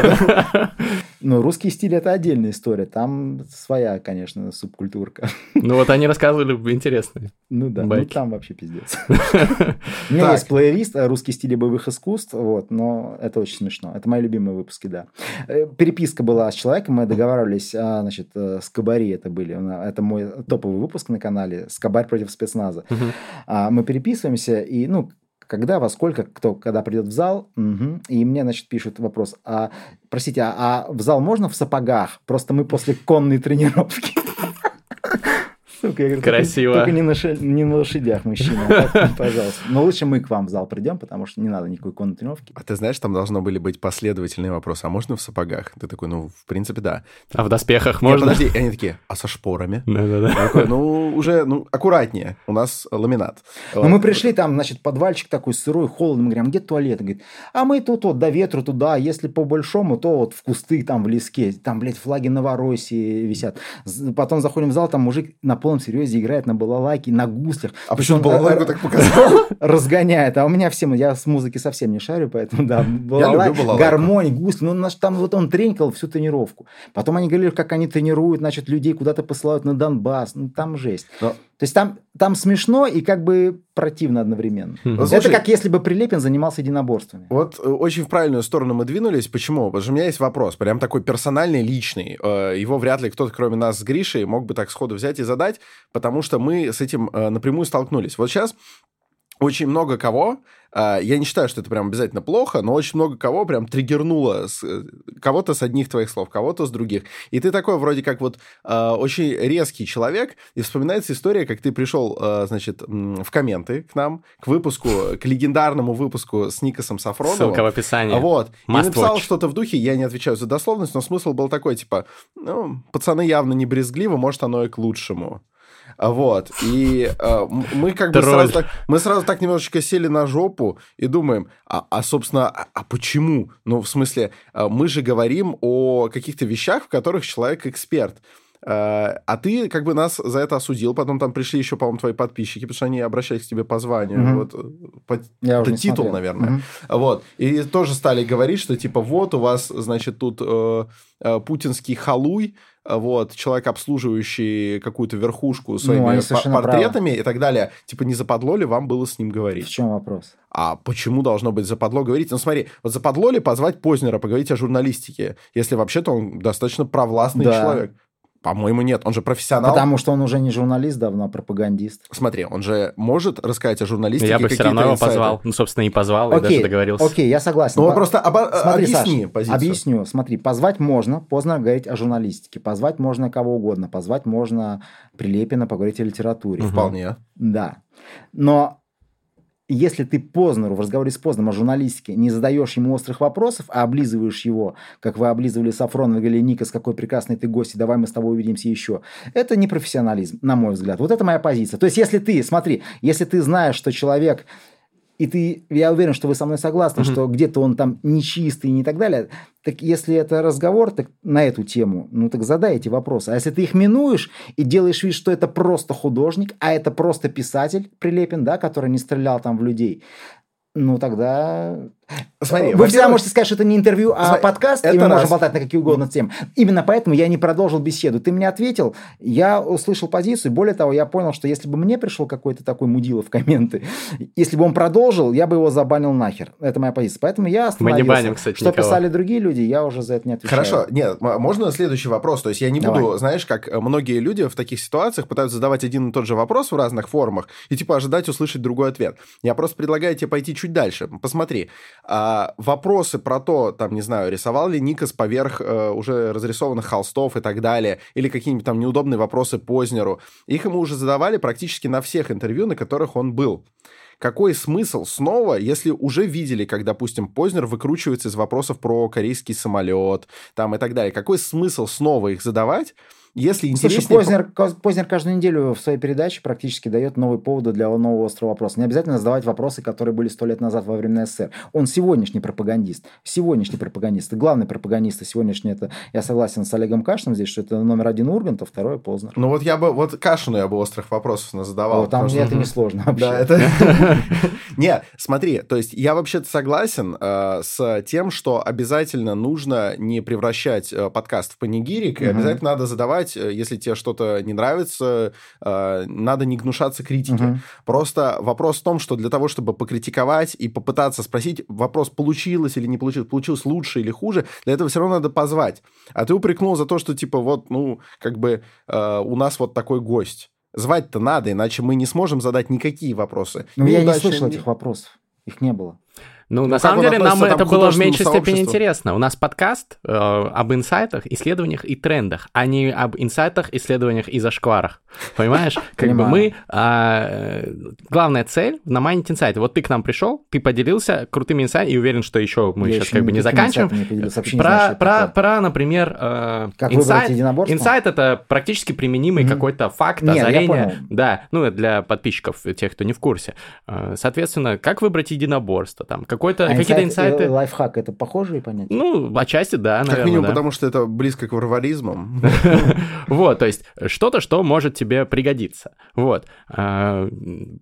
Ну, русский стиль это отдельная история. Там своя, конечно, субкультурка. Ну, вот они рассказывали интересные. Ну да, ну там вообще пиздец. [laughs] У меня есть плейлист э, «Русский стиль боевых искусств», вот, но это очень смешно. Это мои любимые выпуски, да. Э, переписка была с человеком, мы договаривались, а, значит, э, с Кабари это были. Это мой топовый выпуск на канале «Скобарь против спецназа». А, мы переписываемся, и, ну, когда, во сколько, кто, когда придет в зал, угу. и мне, значит, пишут вопрос, а, простите, а, а в зал можно в сапогах? Просто мы после конной тренировки. Сука, я говорю, Красиво. Только, только не, на ш... не на лошадях, мужчина. Так, пожалуйста. Но лучше мы к вам в зал придем, потому что не надо никакой конной тренировки. А ты знаешь, там должно были быть последовательные вопросы. А можно в сапогах? Ты такой, ну, в принципе, да. А в доспехах можно? Нет, подожди. И они такие, а со шпорами? Да-да-да. Такой, ну, уже, ну, аккуратнее. У нас ламинат. Ну, мы пришли там, значит, подвальчик такой сырой, холодный. Мы говорим, «А где туалет? Он говорит, а мы тут вот до ветру туда, если по большому, то вот в кусты там в леске. Там, блядь, флаги Новороссии висят. Потом заходим в зал, там мужик на полном серьезе играет на балалайке, на гуслях. А почему балалайку так показал? [laughs] Разгоняет. А у меня все, я с музыки совсем не шарю, поэтому да, балалайка, гармонь, гусли. Ну, там вот он тренькал всю тренировку. Потом они говорили, как они тренируют, значит, людей куда-то посылают на Донбасс. Ну, там жесть. То есть там, там смешно и как бы противно одновременно. Mm-hmm. Это как если бы Прилепин занимался единоборствами. Вот э, очень в правильную сторону мы двинулись. Почему? Потому что у меня есть вопрос, прям такой персональный, личный. Э, его вряд ли кто-то, кроме нас с Гришей, мог бы так сходу взять и задать, потому что мы с этим э, напрямую столкнулись. Вот сейчас очень много кого, я не считаю, что это прям обязательно плохо, но очень много кого прям триггернуло, с, э, кого-то с одних твоих слов, кого-то с других. И ты такой вроде как вот э, очень резкий человек, и вспоминается история, как ты пришел, э, значит, в комменты к нам, к выпуску, к легендарному выпуску с Никосом Сафроновым. Ссылка в описании. Вот. Must и написал что-то в духе, я не отвечаю за дословность, но смысл был такой, типа, ну, пацаны явно не брезгливо, может, оно и к лучшему. Вот. И э, мы как бы сразу так, мы сразу так немножечко сели на жопу и думаем, а, а собственно, а, а почему? Ну, в смысле, э, мы же говорим о каких-то вещах, в которых человек эксперт. Э, а ты как бы нас за это осудил, потом там пришли еще, по-моему, твои подписчики, потому что они обращались к тебе по званию. Mm-hmm. Вот, э, по, Я это титул, смотрел. наверное. Mm-hmm. Вот. И тоже стали говорить, что типа вот у вас, значит, тут э, э, путинский халуй, вот, человек, обслуживающий какую-то верхушку ну, своими ну, портретами правы. и так далее. Типа, не западло ли вам было с ним говорить? В чем вопрос? А почему должно быть западло говорить? Ну, смотри, вот западло ли позвать Познера поговорить о журналистике, если вообще-то он достаточно провластный да. человек? По-моему, нет. Он же профессионал. Потому что он уже не журналист давно, а пропагандист. Смотри, он же может рассказать о журналистике. Я бы все равно его инсайты. позвал. Ну, собственно, и позвал, окей, и даже договорился. Окей, я согласен. Ну, просто оба... Смотри, объясни Саш, позицию. Объясню. Смотри, позвать можно, поздно говорить о журналистике. Позвать можно кого угодно. Позвать можно Прилепина поговорить о литературе. Вполне. Да. Но если ты Познеру в разговоре с Познером о журналистике не задаешь ему острых вопросов, а облизываешь его, как вы облизывали Сафронова, говорили, Ника, с какой прекрасной ты гость, давай мы с тобой увидимся еще, это не профессионализм, на мой взгляд. Вот это моя позиция. То есть, если ты, смотри, если ты знаешь, что человек и ты, я уверен, что вы со мной согласны, mm-hmm. что где-то он там нечистый и не так далее. Так если это разговор так, на эту тему, ну так задай эти вопросы. А если ты их минуешь и делаешь вид, что это просто художник, а это просто писатель Прилепин, да, который не стрелял там в людей, ну тогда Смотри, Вы всегда можете сказать, что это не интервью, а смотри, подкаст, это и мы раз. можем болтать на какие угодно темы. Именно поэтому я не продолжил беседу. Ты мне ответил, я услышал позицию, более того, я понял, что если бы мне пришел какой-то такой мудила в комменты, если бы он продолжил, я бы его забанил нахер. Это моя позиция. Поэтому я остановился. Мы не баним, кстати, Что никого. писали другие люди, я уже за это не отвечаю. Хорошо, нет, можно следующий вопрос? То есть я не Давай. буду, знаешь, как многие люди в таких ситуациях пытаются задавать один и тот же вопрос в разных формах и типа ожидать услышать другой ответ. Я просто предлагаю тебе пойти чуть дальше. Посмотри, а, вопросы про то, там, не знаю, рисовал ли Никас поверх э, уже разрисованных холстов и так далее, или какие-нибудь там неудобные вопросы Познеру, их ему уже задавали практически на всех интервью, на которых он был. Какой смысл снова, если уже видели, как, допустим, Познер выкручивается из вопросов про корейский самолет, там и так далее? Какой смысл снова их задавать, если интереснее... Слушай, Познер, Познер каждую неделю в своей передаче практически дает новые поводы для нового острого вопроса. Не обязательно задавать вопросы, которые были сто лет назад во время СССР. Он сегодняшний пропагандист. Сегодняшний пропагандист. И главный пропагандист сегодняшний это... Я согласен с Олегом Кашиным здесь, что это номер один Ургант, а второй Познер. Ну вот я бы... Вот Кашину я бы острых вопросов задавал. О, там мне это [laughs] не сложно вообще. Да, это... [laughs] Не, смотри, то есть я вообще-то согласен э, с тем, что обязательно нужно не превращать э, подкаст в панигирик, и обязательно надо задавать сказать, э, если тебе что-то не нравится, э, надо не гнушаться критики. Угу. Просто вопрос в том, что для того, чтобы покритиковать и попытаться спросить, вопрос получилось или не получилось, получилось лучше или хуже, для этого все равно надо позвать. А ты упрекнул за то, что типа вот, ну, как бы э, у нас вот такой гость. Звать-то надо, иначе мы не сможем задать никакие вопросы. Ну, я не слышал этих вопросов. Их не было. Ну, ну на самом деле, нам это было в меньшей степени интересно. У нас подкаст э, об инсайтах, исследованиях и трендах, а не об инсайтах, исследованиях и зашкварах. Понимаешь? [laughs] Как бы мы... А, главная цель — намайнить инсайты. Вот ты к нам пришел, ты поделился крутыми инсайтами, и уверен, что еще мы сейчас как бы не заканчиваем. Про, про, например, э, инсайт. Инсайт — это практически применимый какой-то факт, озарение. Да, ну, для подписчиков, тех, кто не в курсе. Э, соответственно, как выбрать единоборство, там, какой-то, а какие-то инсайты. Э, лайфхак это похожие понятия? Ну, отчасти, да, наверное. Как минимум, да. потому что это близко к варваризму. [laughs] Вот, то есть что-то, что может тебе пригодиться. Вот. А,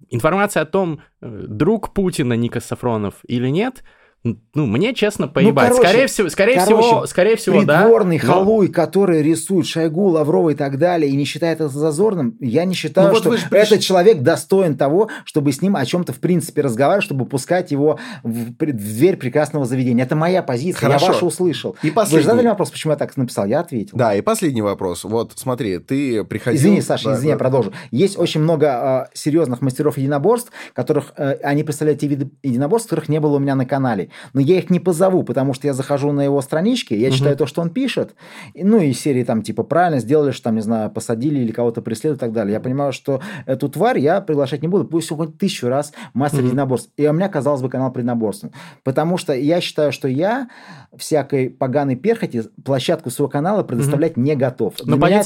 информация о том, э, друг Путина Ника Сафронов или нет – ну, мне честно поебать. Ну, короче, скорее всего, скорее короче, всего, скорее всего, да. Придворный халуй, но... который рисует Шойгу, Лаврова и так далее, и не считает это зазорным, я не считаю, ну, вот что приш... этот человек достоин того, чтобы с ним о чем-то в принципе разговаривать, чтобы пускать его в, в дверь прекрасного заведения. Это моя позиция, Хорошо. я вашу услышал. И последний... Вы же задали вопрос, почему я так написал, я ответил. Да, и последний вопрос. Вот, смотри, ты приходил... Извини, Саша, да, извини, да. я продолжу. Есть очень много э, серьезных мастеров единоборств, которых э, они представляют те виды единоборств, которых не было у меня на канале. Но я их не позову, потому что я захожу на его странички, я угу. читаю то, что он пишет, ну и серии там типа правильно сделали, что там, не знаю, посадили или кого-то преследуют и так далее. Я понимаю, что эту тварь я приглашать не буду, пусть хоть тысячу раз мастер угу. единоборств. И у меня, казалось бы, канал предноборств. Потому что я считаю, что я всякой поганой перхоти площадку своего канала предоставлять угу. не готов. Ну, понятна.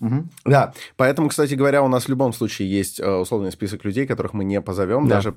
Угу. Да, поэтому, кстати говоря, у нас в любом случае есть э, условный список людей, которых мы не позовем, да. даже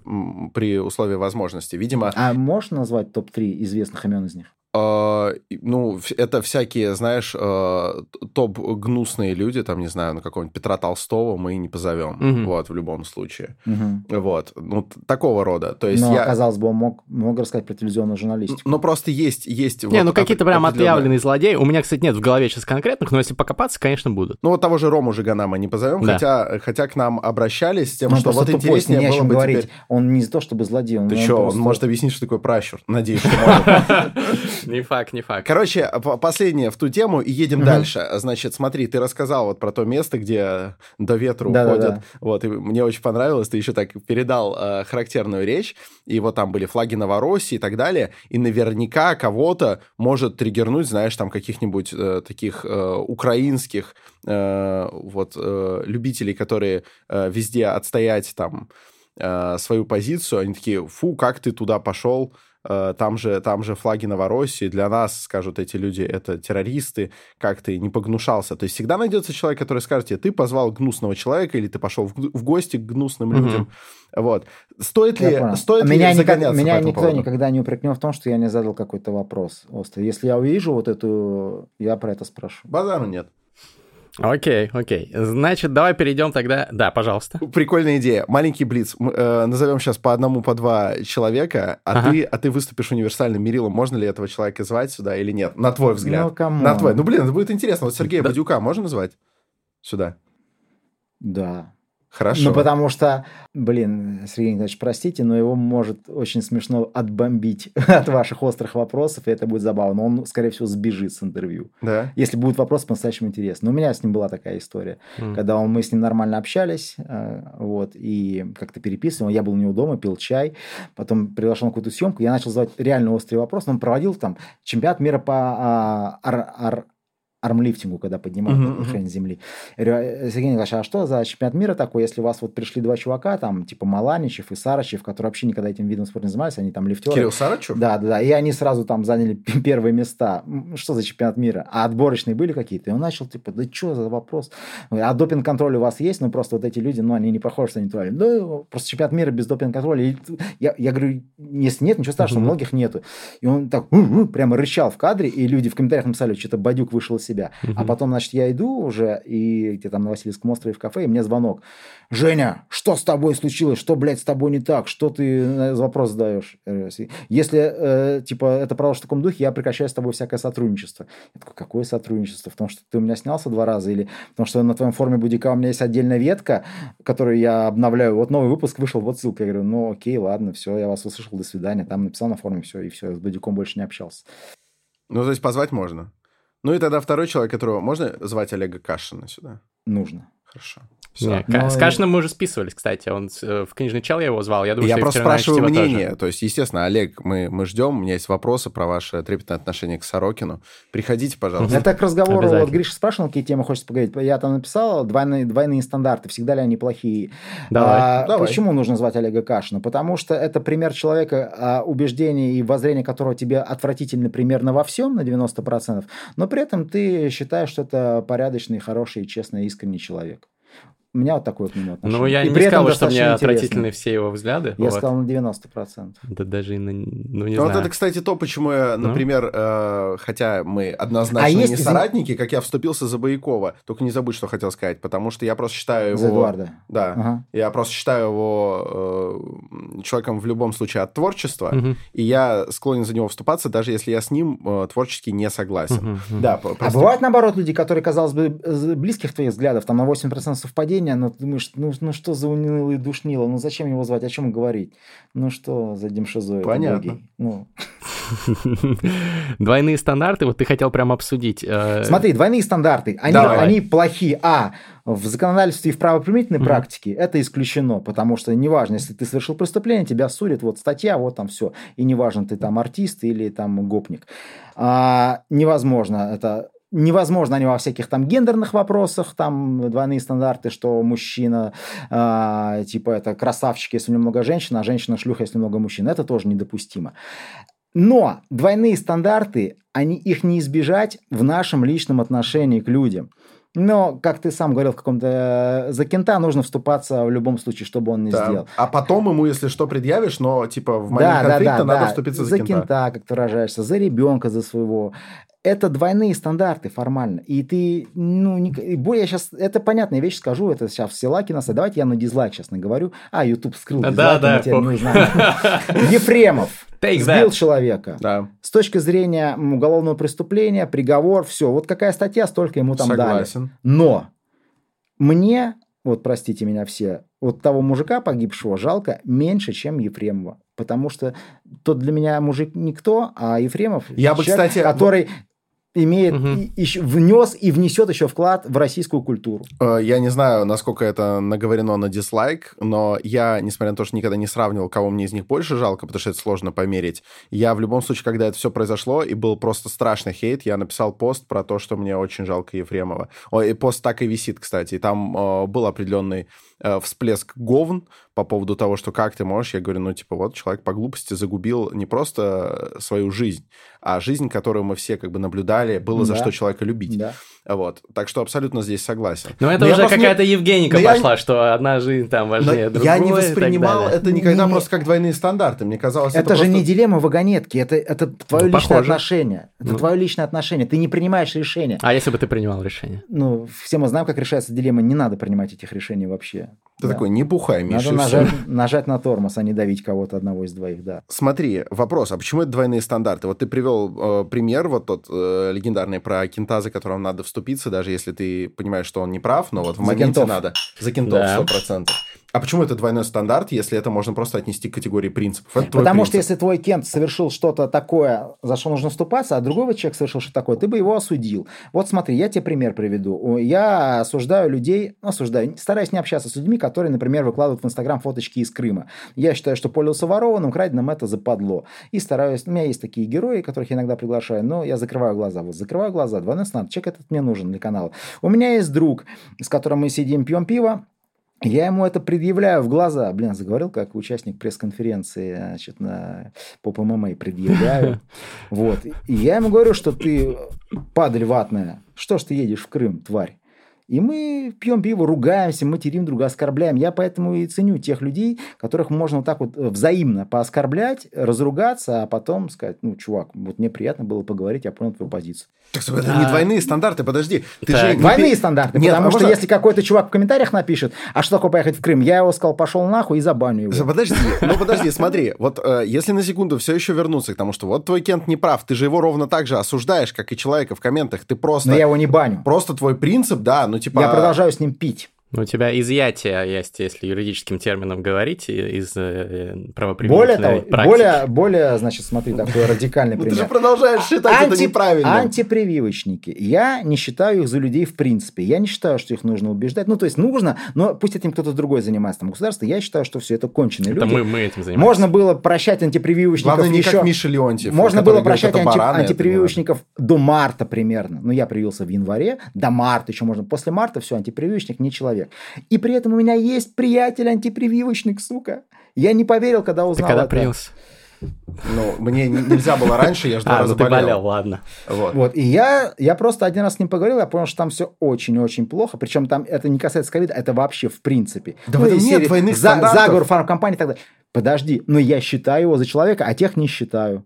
при условии возможности. Видимо... А можешь назвать топ-3 известных имен из них? Uh, ну, это всякие, знаешь, uh, топ-гнусные люди, там, не знаю, на какого-нибудь Петра Толстого мы не позовем, uh-huh. вот, в любом случае. Uh-huh. Вот, ну, такого рода. То есть Но, я... казалось бы, он мог много рассказать про телевизионную журналистику. Ну, просто есть... есть не, вот ну, какие-то прям отъявленные злодеи. У меня, кстати, нет в голове сейчас конкретных, но если покопаться, конечно, будут. Ну, вот того же Рому Жигана мы не позовем, да. хотя, хотя к нам обращались с тем, ну, что вот тупой, интереснее не было бы говорить. Теперь... Он не за то, чтобы злодей, он... Ты он что, просто... он может объяснить, что такое пращур? Надеюсь, [laughs] что может. [laughs] Не факт, не факт. Короче, последнее в ту тему и едем угу. дальше. Значит, смотри, ты рассказал вот про то место, где до ветру да, уходят. Да, да. Вот, и мне очень понравилось, ты еще так передал э, характерную речь, и вот там были флаги Новороссии и так далее, и наверняка кого-то может триггернуть, знаешь, там каких-нибудь э, таких э, украинских э, вот э, любителей, которые э, везде отстоять там э, свою позицию, они такие, фу, как ты туда пошел, там же, там же флаги Новороссии, для нас, скажут эти люди, это террористы, как ты не погнушался. То есть всегда найдется человек, который скажет тебе, ты позвал гнусного человека, или ты пошел в, в гости к гнусным mm-hmm. людям. Вот. Стоит ли, стоит меня ли никогда, Меня никто поводу? никогда не упрекнет в том, что я не задал какой-то вопрос острый. Если я увижу вот эту, я про это спрошу. Базару нет. Окей, окей. Значит, давай перейдем тогда... Да, пожалуйста. Прикольная идея. Маленький блиц. Мы, э, назовем сейчас по одному, по два человека, а, ага. ты, а ты выступишь универсальным мерилом. Можно ли этого человека звать сюда или нет? На твой взгляд. Ну, кому? На твой. Ну, блин, это будет интересно. Вот Сергея да. Бадюка можно назвать сюда? Да. Хорошо. Ну, потому что, блин, Сергей Николаевич, простите, но его может очень смешно отбомбить [laughs] от ваших острых вопросов, и это будет забавно. Он, скорее всего, сбежит с интервью. Да. Если будет вопрос по-настоящему интересный. Но у меня с ним была такая история, mm. когда он, мы с ним нормально общались, э, вот, и как-то переписывал. Я был у него дома, пил чай, потом приглашал на какую-то съемку, я начал задавать реально острый вопрос. Он проводил там чемпионат мира по а, ар, ар, армлифтингу, когда поднимают uh-huh, uh-huh. земли. Я говорю, «Э, Сергей Николаевич, а что за чемпионат мира такой, если у вас вот пришли два чувака, там, типа Маланичев и Сарачев, которые вообще никогда этим видом спорта не занимались, они там лифтеры. Кирилл Сарачев? Да, да, да, и они сразу там заняли первые места. Что за чемпионат мира? А отборочные были какие-то? И он начал, типа, да что за вопрос? А допинг-контроль у вас есть? Ну, просто вот эти люди, ну, они не похожи, что они творили. Ну, просто чемпионат мира без допинг-контроля. Я, я говорю, если нет, ничего страшного, uh-huh. многих нету. И он так прямо рычал в кадре, и люди в комментариях написали, что-то Бадюк вышел из себя. Uh-huh. А потом значит, я иду уже, и где там на Васильевском острове в кафе, и мне звонок. Женя, что с тобой случилось? Что, блядь, с тобой не так? Что ты вопрос задаешь? Если, э, типа, это продолжится в таком духе, я прекращаю с тобой всякое сотрудничество. Я такой, какое сотрудничество? В том, что ты у меня снялся два раза? Или потому что на твоем форме будика у меня есть отдельная ветка, которую я обновляю. Вот новый выпуск вышел, вот ссылка. Я говорю, ну окей, ладно, все, я вас услышал, до свидания. Там написал на форме, все, и все, с будиком больше не общался. Ну, то есть позвать можно? Ну и тогда второй человек, которого можно звать Олега Кашина сюда? Нужно. Хорошо. Все. Не, Но... С Кашиным мы уже списывались, кстати. Он э, в книжный чел я его звал. Я, думаю, я просто спрашиваю мнение. Тоже. То есть, естественно, Олег, мы, мы ждем. У меня есть вопросы про ваше трепетное отношение к Сорокину. Приходите, пожалуйста. Это к разговору. Вот Гриша спрашивал, какие темы хочется поговорить. Я там написал двойные, двойные стандарты. Всегда ли они плохие? Давай. А, Давай. Почему нужно звать Олега Кашина? Потому что это пример человека, а, убеждений и воззрения которого тебе отвратительны примерно во всем на 90%, но при этом ты считаешь, что это порядочный, хороший, честный, искренний человек. У меня вот такое к нему отношение. Ну, я и не сказал, что мне отвратительны все его взгляды. Я вот. сказал на 90%. Да даже и на... Ну, не ну, знаю. Вот это, кстати, то, почему я, ну? например, ну? э, хотя мы однозначно а есть... не соратники, как я вступился за Боякова, только не забудь, что хотел сказать, потому что я просто считаю его... За Эдуарда. Да. Ага. Я просто считаю его э, человеком в любом случае от творчества, угу. и я склонен за него вступаться, даже если я с ним э, творчески не согласен. Угу. Да, просто... А бывают, наоборот, люди, которые, казалось бы, близких твоих взглядов, там на 8% совпадения, поведение, но думаешь, ну, ну что за унылый душнило, ну зачем его звать, о чем говорить? Ну что за демшизоид? Понятно. Ну. [laughs] Двойные стандарты, вот ты хотел прям обсудить. э, Смотри, двойные стандарты, они, Давай. они плохие. А, в законодательстве и в правоприменительной практике это исключено, потому что неважно, если ты совершил преступление, тебя судят, вот статья, вот там все. И неважно, ты там артист или там гопник. А, невозможно это Невозможно они во всяких там гендерных вопросах, там двойные стандарты, что мужчина, а, типа, это красавчик, если у него много женщин, а женщина шлюха, если много мужчин. Это тоже недопустимо. Но двойные стандарты, они, их не избежать в нашем личном отношении к людям. Но, как ты сам говорил в каком-то... э, За кента нужно вступаться в любом случае, что бы он ни Да. сделал. А потом ему, если что, предъявишь, но типа в момент конфликта надо вступиться за, кента. как ты выражаешься, за ребенка, за своего. Это двойные стандарты формально. И ты, ну, не, более я сейчас, это понятная вещь скажу, это сейчас все лаки нас. Давайте я на дизлайк честно говорю. А, YouTube скрыл Да, дизлайк, да, мы теперь не узнаем. [laughs] Ефремов Take сбил that. человека. Да, С точки зрения уголовного преступления, приговор, все. Вот какая статья, столько ему там дали. Но мне, вот простите меня все, вот того мужика погибшего жалко меньше, чем Ефремова. Потому что тот для меня мужик никто, а Ефремов Я бы, человек, кстати, который имеет, и- ещё- внес и внесет еще вклад в российскую культуру. Э, Я не знаю, насколько это наговорено на дизлайк, но я, несмотря на то, что никогда не сравнивал, кого мне из них больше жалко, потому что это сложно померить, я в любом случае, когда это все произошло, и был просто страшный хейт, я написал пост про то, что мне очень жалко Ефремова. Ой, и пост так и висит, кстати. И там э, был определенный э, всплеск говн по поводу того, что как ты можешь. Я говорю, ну, типа, вот человек по глупости загубил не просто свою жизнь, а жизнь, которую мы все как бы наблюдали, было за Да. что человека любить. Да. Вот. Так что абсолютно здесь согласен. Ну, это Но я уже просто не- какая-то Евгеника но я- пошла, что одна жизнь там Но важнее другой. я не воспринимал это никогда Не-не. просто как двойные стандарты. Мне казалось, это, Это, же просто- не дилемма вагонетки, это, это твое Ну, личное похоже. отношение. Это Ну. твое личное отношение. Ты не принимаешь решения. А если бы ты принимал решение? Ну, все мы знаем, как решается дилемма. Не надо принимать этих решений вообще. Ты Да. такой, не бухай, Миша. Надо и всё». нажать, нажать на тормоз, а не давить кого-то одного из двоих, да. Смотри, вопрос, а почему это двойные стандарты? Вот ты привел э, пример, вот тот э, легендарный про кента, за которым надо вступиться, даже если ты понимаешь, что он не прав, но вот в За моменте кентов. надо. За кентов, Да. сто процентов. А почему это двойной стандарт, если это можно просто отнести к категории принципов? Это Потому что принцип. если твой Кент совершил что-то такое, за что нужно вступаться, а другой человек совершил что-то такое, ты бы его осудил. Вот смотри, я тебе пример приведу. Я осуждаю людей, ну, осуждаю, стараюсь не общаться с людьми, которые, например, выкладывают в Инстаграм фоточки из Крыма. Я считаю, что пользовался ворованным, краденым это западло. И стараюсь, у меня есть такие герои, которых я иногда приглашаю, но я закрываю глаза. Вот закрываю глаза, двойной стандарт, человек этот мне нужен для канала. У меня есть друг, с которым мы сидим, пьем пиво, я ему это предъявляю в глаза. Блин, заговорил как участник пресс-конференции значит, на поп ММА предъявляю. [laughs] Вот. И я ему говорю, что ты падаль ватная. Что ж ты едешь в Крым, тварь? И мы пьем пиво, ругаемся, материм друга, оскорбляем. Я поэтому и ценю тех людей, которых можно вот так вот взаимно пооскорблять, разругаться, а потом сказать, ну, чувак, вот мне приятно было поговорить, я понял твою позицию. Так, это не А. двойные стандарты, подожди. Ты Так. же не Двойные стандарты, Нет, потому а что если какой-то чувак в комментариях напишет, а что такое поехать в Крым, я его сказал, пошел нахуй и забаню его. Подожди, ну подожди, смотри, вот э, если на секунду все еще вернуться к тому, что вот твой Кент не прав, ты же его ровно так же осуждаешь, как и человека в комментах, ты просто, Но я его не баню. просто твой принцип, да, ну типа... Я продолжаю с ним пить. Ну, У тебя изъятие есть, если юридическим термином говорить, из э, Более правоприменительной того, практики. более, более, значит, смотри, такой радикальный Ну, ты же пример. продолжаешь считать это неправильно. Антипрививочники. Я не считаю их за людей в принципе. Я не считаю, что их нужно убеждать. Ну, то есть нужно, но пусть этим кто-то другой занимается. Там государство, я считаю, что все это конченые Это люди. мы, мы этим занимаемся. Можно было прощать антипрививочников Главное, не еще... как Миша Леонтьев. Можно было прощать анти- бараны, антипрививочников до марта примерно. Ну, я привился в январе, до марта еще можно. После марта все, антипрививочник не человек. И при этом у меня есть приятель антипрививочник, сука. Я не поверил, когда Ты узнал когда это. привился? Ну, мне нельзя было раньше, я же два А, раза ну ты болел. болел, ладно. Вот. Вот, и я, я просто один раз с ним поговорил, я понял, что там все очень-очень плохо. Причем там это не касается ковида, это вообще в принципе. Да в этом нет серии двойных за- стандартов. Заговор фармкомпании и так далее. Подожди, но я считаю его за человека, а тех не считаю.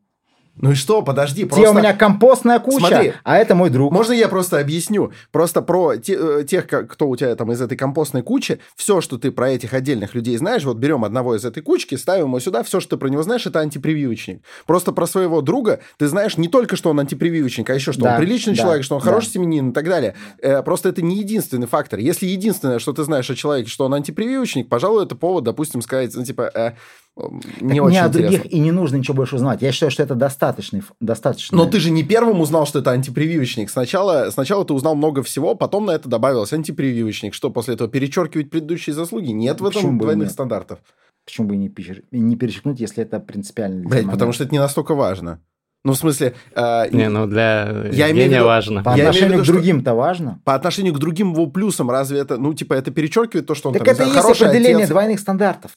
Ну и что, подожди, Те просто... у меня компостная куча, Смотри. а это мой друг. Можно я просто объясню? Просто про те- э, тех, кто у тебя там из этой компостной кучи, все, что ты про этих отдельных людей знаешь, вот берем одного из этой кучки, ставим его сюда, все, что ты про него знаешь, это антипрививочник. Просто про своего друга ты знаешь не только, что он антипрививочник, а еще, что Да, он приличный да, человек, что он да. хороший семьянин и так далее. Э, Просто это не единственный фактор. Если единственное, что ты знаешь о человеке, что он антипрививочник, пожалуй, это повод, допустим, сказать, ну, типа, э, не так очень мне о интересно. других и не нужно ничего больше узнать. Я считаю, что это достаточный, достаточно. Но ты же не первым узнал, что это антипрививочник. Сначала, сначала ты узнал много всего, потом на это добавилось антипрививочник. Что, после этого перечеркивать предыдущие заслуги? Нет в Почему этом и двойных нет? стандартов. Почему бы и не, не перечеркнуть, если это принципиально? для Блять, потому что это не настолько важно. Ну, в смысле... э, Не, ну для Я имею виду- важно. По Я отношению виду, к другим-то важно. по отношению к другим его плюсам, разве это, ну, типа, это перечеркивает то, что он Так там, это знаю, есть определение отец? двойных стандартов.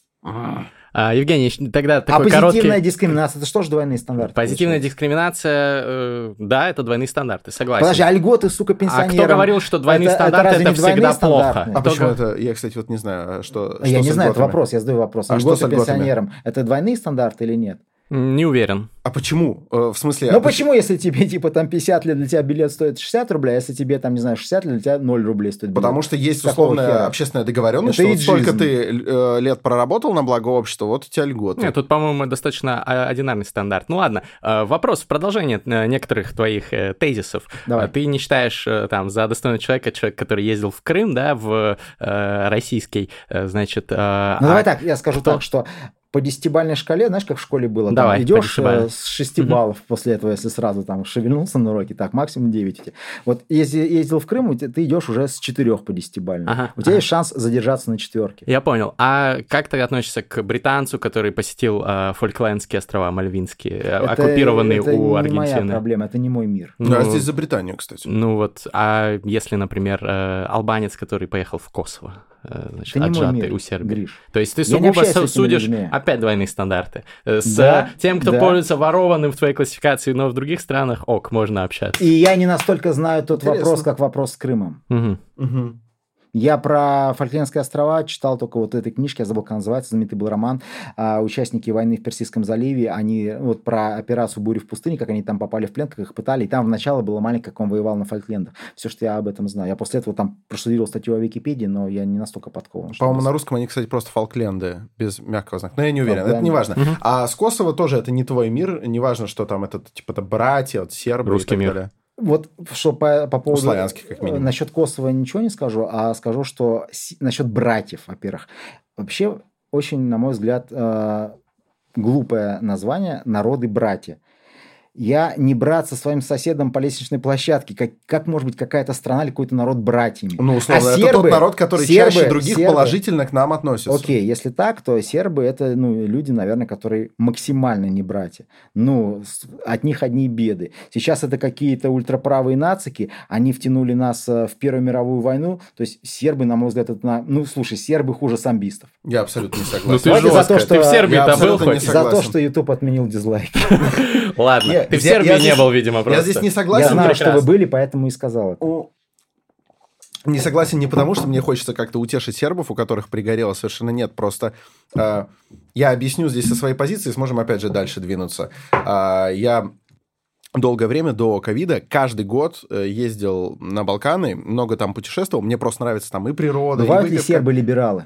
А, Евгений, тогда А такой позитивная короткий... дискриминация, это что же двойные стандарты? Позитивная получается? дискриминация, э, да, это двойные стандарты, согласен. Подожди, а льготы, сука, а пенсионерам? кто говорил, что двойные это- это стандарты это, не двойные всегда плохо? А Кто почему это? Я, кстати, вот не знаю, а что... А Я что не с знаю, это вопрос, я задаю вопрос. А что льготы с пенсионерам, это двойные стандарты или нет? Не уверен. А почему? Э, В смысле... Ну а почему, если тебе, типа, там 50 лет для тебя билет стоит 60 рублей, а если тебе, там, не знаю, 60 лет для тебя 0 рублей стоит билет? Потому что есть Какого условная хера? общественная договоренность, Это что вот сколько ты э, лет проработал на благо общества, вот у тебя льготы. Нет, тут, по-моему, достаточно а, одинарный стандарт. Ну ладно, э, вопрос в продолжение э, некоторых твоих тезисов. Давай. Ты не считаешь там за достойного человека, человек, который ездил в Крым, да, в э, российский, значит... э, Ну, а давай так, я скажу кто? так, что по десятибальной шкале, знаешь, как в школе было? Давай, там идешь э, с 6 Мгм. баллов после этого, если сразу там шевельнулся на уроке, так, максимум 9 у тебя. Вот если ездил в Крым, ты идешь уже с 4 по десятибалльной. Ага, у тебя ага. есть шанс задержаться на четверке. Я понял. А как ты относишься к британцу, который посетил э, Фольклендские острова Мальвинские, э, Это- оккупированные это у не моя Аргентины? проблема, это не мой мир. Ну, а здесь за Британию, кстати. Ну вот, а если, например, э, албанец, который поехал в Косово, значит, Это отжатый мир, у Сербии. Гриш. То есть ты сугубо судишь людьми. опять двойные стандарты. Э, С Да, э, тем, кто да. пользуется ворованным в твоей классификации, но в других странах, ок, можно общаться. И я не настолько знаю тот Интересно. вопрос, как вопрос с Крымом. Мгм. Мгм. Я про Фольклендские острова читал только вот этой книжки, я забыл, как называется, знаменитый был роман. А, участники войны в Персидском заливе, они вот про операцию «Буря в пустыне», как они там попали в плен, как их пытали. И там вначале было маленько, как он воевал на Фольклендах. Все, что я об этом знаю. Я после этого там проштудировал статью о Википедии, но я не настолько подкован. По-моему, на русском они, кстати, просто Фолкленды, без мягкого знака. Но я не уверен, это Фолкленды. не важно. Мгм. А с Косово тоже это не твой мир, не важно, что там это, типа, это братья, вот, сербы Русский и так мир. далее. Вот что по, по поводу... славянских, как минимум. Насчет Косово ничего не скажу, а скажу, что с- насчет братьев, во-первых. Вообще, очень, на мой взгляд, э, глупое название «Народы-братья». Я не брат со своим соседом по лестничной площадке. Как, как может быть какая-то страна или какой-то народ братьями? Ну, условно, А это сербы- тот народ, который сербы- чаще других сербы- положительно к нам относится. Окей, если так, то сербы это ну, люди, наверное, которые максимально не братья. Ну, от них одни беды. Сейчас это какие-то ультраправые нацики, они втянули нас э, в Первую мировую войну. То есть сербы, на мой взгляд, это... на- Ну, слушай, сербы хуже самбистов. Я абсолютно не Ну согласен. ты Давайте за то, что- Ты в Сербии-то был хоть? За то, что YouTube отменил дизлайки. [laughs] Ладно, Нет, ты в я- Сербии я не здесь- был, видимо, просто. Я здесь не Я согласен. знаю, что вы были, поэтому и сказал это. Не согласен не потому, что мне хочется как-то утешить сербов, у которых пригорело, совершенно нет. Просто э, я объясню здесь со своей позиции, сможем опять же дальше двинуться. А, я долгое время до ковида каждый год э, ездил на Балканы, много там путешествовал. Мне просто нравится там и природа, и Бывают ли выпивка. сербы либералы?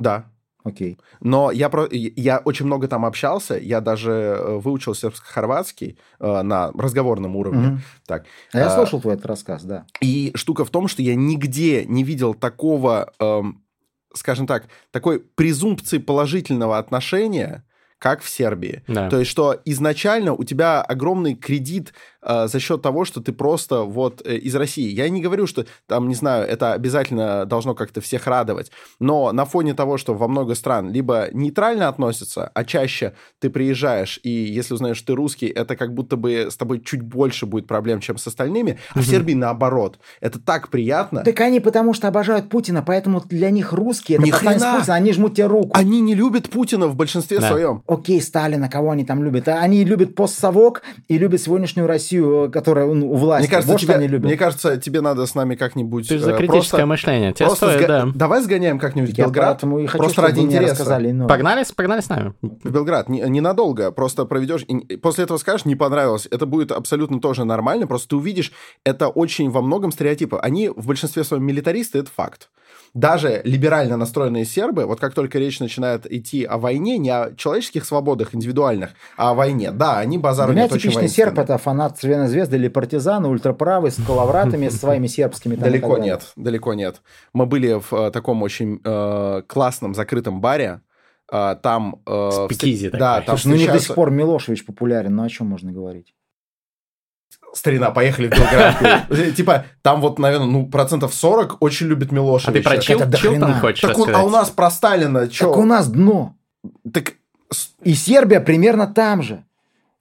Да. Окей. Но я, про... я очень много там общался, я даже э, выучил сербско-хорватский э, на разговорном уровне. Мгм. Так. А я А, слушал твой этот рассказ, да. И штука в том, что я нигде не видел такого, эм, скажем так, такой презумпции положительного отношения, как в Сербии. Да. То есть, что изначально у тебя огромный кредит э, за счет того, что ты просто вот э, из России. Я не говорю, что там, не знаю, это обязательно должно как-то всех радовать, но на фоне того, что во много стран либо нейтрально относятся, а чаще ты приезжаешь, и если узнаешь, что ты русский, это как будто бы с тобой чуть больше будет проблем, чем с остальными, а в Сербии наоборот. Это так приятно. Так они потому что обожают Путина, поэтому для них русские, это Ни хрена! Путина, они жмут тебе руку. Они не любят Путина в большинстве Да. своем. Окей, Сталина, кого они там любят? А Они любят постсовок и любят сегодняшнюю Россию, которая ну, у власти. Мне кажется, вот тебе, они любят. мне кажется, тебе надо с нами как-нибудь... Ты же за э, критическое просто- мышление. Тебе Просто стоит, сга- да. Давай сгоняем как-нибудь в Белград. и хочу, просто чтобы ради интереса. рассказали иное. Погнали, погнали с нами. В Белград. Не- Ненадолго. Просто проведешь... и после этого скажешь, не понравилось. Это будет абсолютно тоже нормально. Просто ты увидишь, это очень во многом стереотипы. Они в большинстве своем милитаристы, это факт. Даже либерально настроенные сербы, вот как только речь начинает идти о войне, не о человеческих свободах индивидуальных, а о войне, да, они Для базару меня нет очень типичный серб это фанат Цервяной звезды или партизан, ультраправый, с коловратами, с своими сербскими. Далеко нет, далеко нет. Мы были в э, таком очень э, классном закрытом баре, а, там... э, Спикизи встр- Да, там Слушай, ну не до сих пор Милошевич популярен, ну о чем можно говорить? Старина, поехали в Белград. [laughs] Типа, там вот, наверное, ну, процентов 40 очень любит А Милошевича. ты про Чил, хрена. хочешь Так он- а у нас про Сталина Так что? у нас дно. Так И Сербия примерно там же.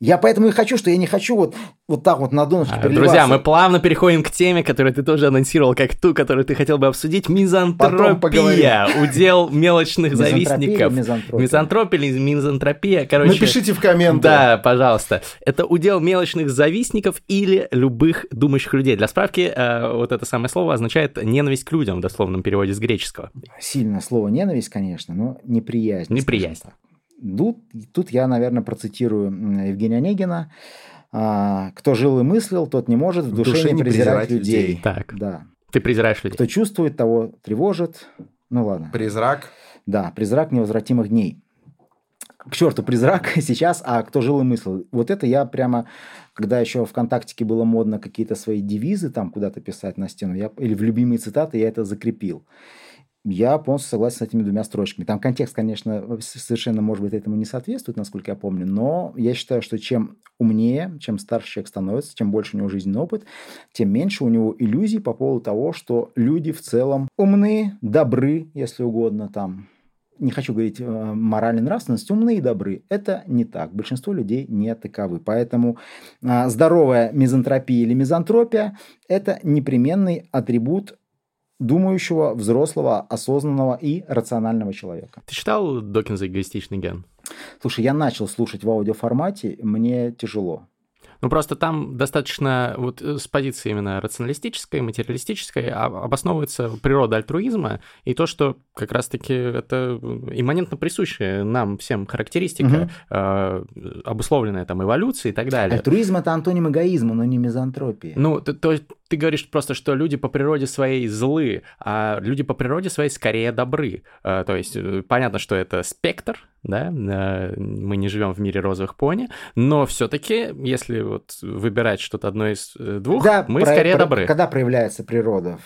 Я поэтому и хочу, что я не хочу вот, вот так вот на донышке А. Друзья, мы плавно переходим к теме, которую ты тоже анонсировал, как ту, которую ты хотел бы обсудить. Мизантропия. Удел мелочных завистников. мизантропия? Или мизантропия, короче. Напишите в комменты. Да, пожалуйста. Это удел мелочных завистников или любых думающих людей. Для справки, э, вот это самое слово означает ненависть к людям в дословном переводе с греческого. Сильное слово ненависть, конечно, но неприязнь. Неприязнь. Тут, тут я, наверное, процитирую Евгения Онегина. А, Кто жил и мыслил, тот не может в душе, не презирать людей. Так, Да. ты презираешь людей. Кто чувствует, того тревожит. Ну ладно. Призрак. Да, призрак невозвратимых дней. К черту призрак [laughs] сейчас, а кто жил и мыслил. Вот это я прямо, когда еще ВКонтактике было модно какие-то свои девизы там куда-то писать на стену, я, или в любимые цитаты, я это закрепил. Я полностью согласен с этими двумя строчками. Там контекст, конечно, совершенно, может быть, этому не соответствует, насколько я помню, но я считаю, что чем умнее, чем старше человек становится, чем больше у него жизненный опыт, тем меньше у него иллюзий по поводу того, что люди в целом умны, добры, если угодно, там, не хочу говорить э, моральной нравственности, умные и добры. Это не так. Большинство людей не таковы. Поэтому а, здоровая мизантропия или мизантропия – это непременный атрибут думающего, взрослого, осознанного и рационального человека. Ты читал Докинза «Эгоистичный ген»? Слушай, я начал слушать в аудиоформате, мне тяжело. Ну, просто там достаточно вот э, с позиции именно рационалистической, материалистической а- обосновывается природа альтруизма и то, что как раз-таки это имманентно присущая нам всем характеристика, э, обусловленная там эволюцией и так далее. Альтруизм – это антоним эгоизма, но не мизантропия. Ну, то, то ты говоришь просто, что люди по природе своей злы, а люди по природе своей скорее добры. Э, То есть э, понятно, что это спектр, да, э, мы не живем в мире розовых пони, но все-таки, если вот выбирать что-то одно из э, двух, Да, мы про- скорее про- добры. Когда проявляется природа?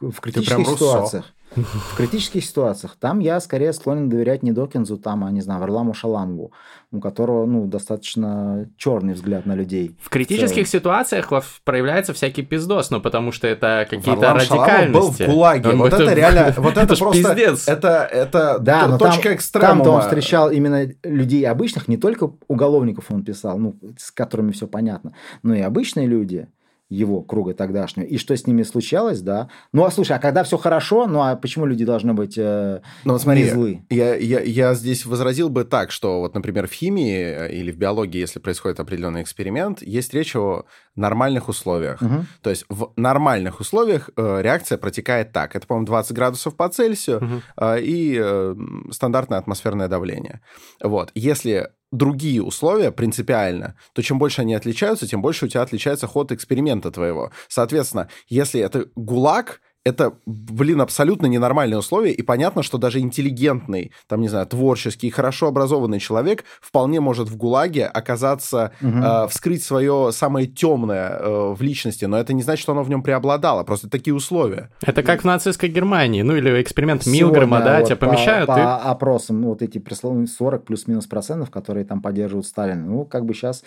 В, в критических прям Руссо. В критических ситуациях. Там я скорее склонен доверять не Докинзу, там, а, не знаю, Варламу Шаламгу, у которого, ну, достаточно черный взгляд на людей. В критических в ситуациях проявляется всякий пиздос, ну потому что это какие-то радикальности. был в guлаге. Ну, Вот это реально, [laughs] вот это ж просто... пиздец. Это, это Да, т- но точка там, экстремума. там-то он встречал именно людей обычных, не только уголовников он писал, ну, с которыми все понятно, но и обычные люди его круга тогдашнего. И что с ними случалось, да. Ну, а слушай, а когда все хорошо, ну, а почему люди должны быть э, Ну, вот смотри, не злы? Я, я, я здесь возразил бы так, что вот, например, в химии э, или в биологии, если происходит определенный эксперимент, есть речь о нормальных условиях. Мгм. То есть в нормальных условиях э, реакция протекает так. Это, по-моему, 20 градусов по Цельсию Мгм. э, и э, стандартное атмосферное давление. Вот. Если другие условия принципиально, то чем больше они отличаются, тем больше у тебя отличается ход эксперимента твоего. Соответственно, если это ГУЛАГ, это, блин, абсолютно ненормальные условия, и понятно, что даже интеллигентный, там, не знаю, творческий, хорошо образованный человек вполне может в ГУЛАГе оказаться, Мгм. э, вскрыть свое самое темное э, в личности, но это не значит, что оно в нем преобладало, просто такие условия. Это как в нацистской Германии, ну или эксперимент Сегодня Милгрома, да, вот тебя по- помещают, по, и опросам, ну, вот эти пресловные 40 плюс-минус процентов, которые там поддерживают Сталина, ну, как бы сейчас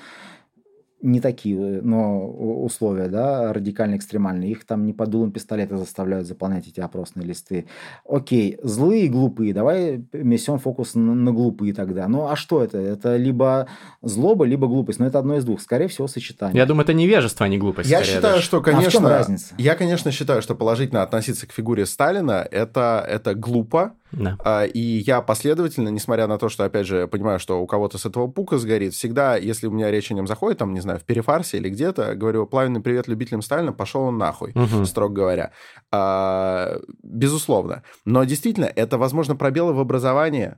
не такие, э, но условия, да, радикально экстремальные. Их там не под дулом пистолета заставляют заполнять эти опросные листы. Окей, злые и глупые, давай несем фокус на, на глупые тогда. Ну, а что это? Это либо злоба, либо глупость. Но это одно из двух. Скорее всего, сочетание. я думаю, это невежество, а не глупость. Я считаю, даже. что, А в чем конечно, разница? я, конечно, считаю, что положительно относиться к фигуре Сталина это, это глупо, Да. А, И я последовательно, несмотря на то, что, опять же, понимаю, что у кого-то с этого пука сгорит, всегда, если у меня речь о нем заходит, там, не знаю, в перефарсе или где-то, говорю, пламенный привет любителям Сталина, пошел он нахуй, Мгм. строго говоря. А, безусловно. Но действительно, это, возможно, пробелы в образовании.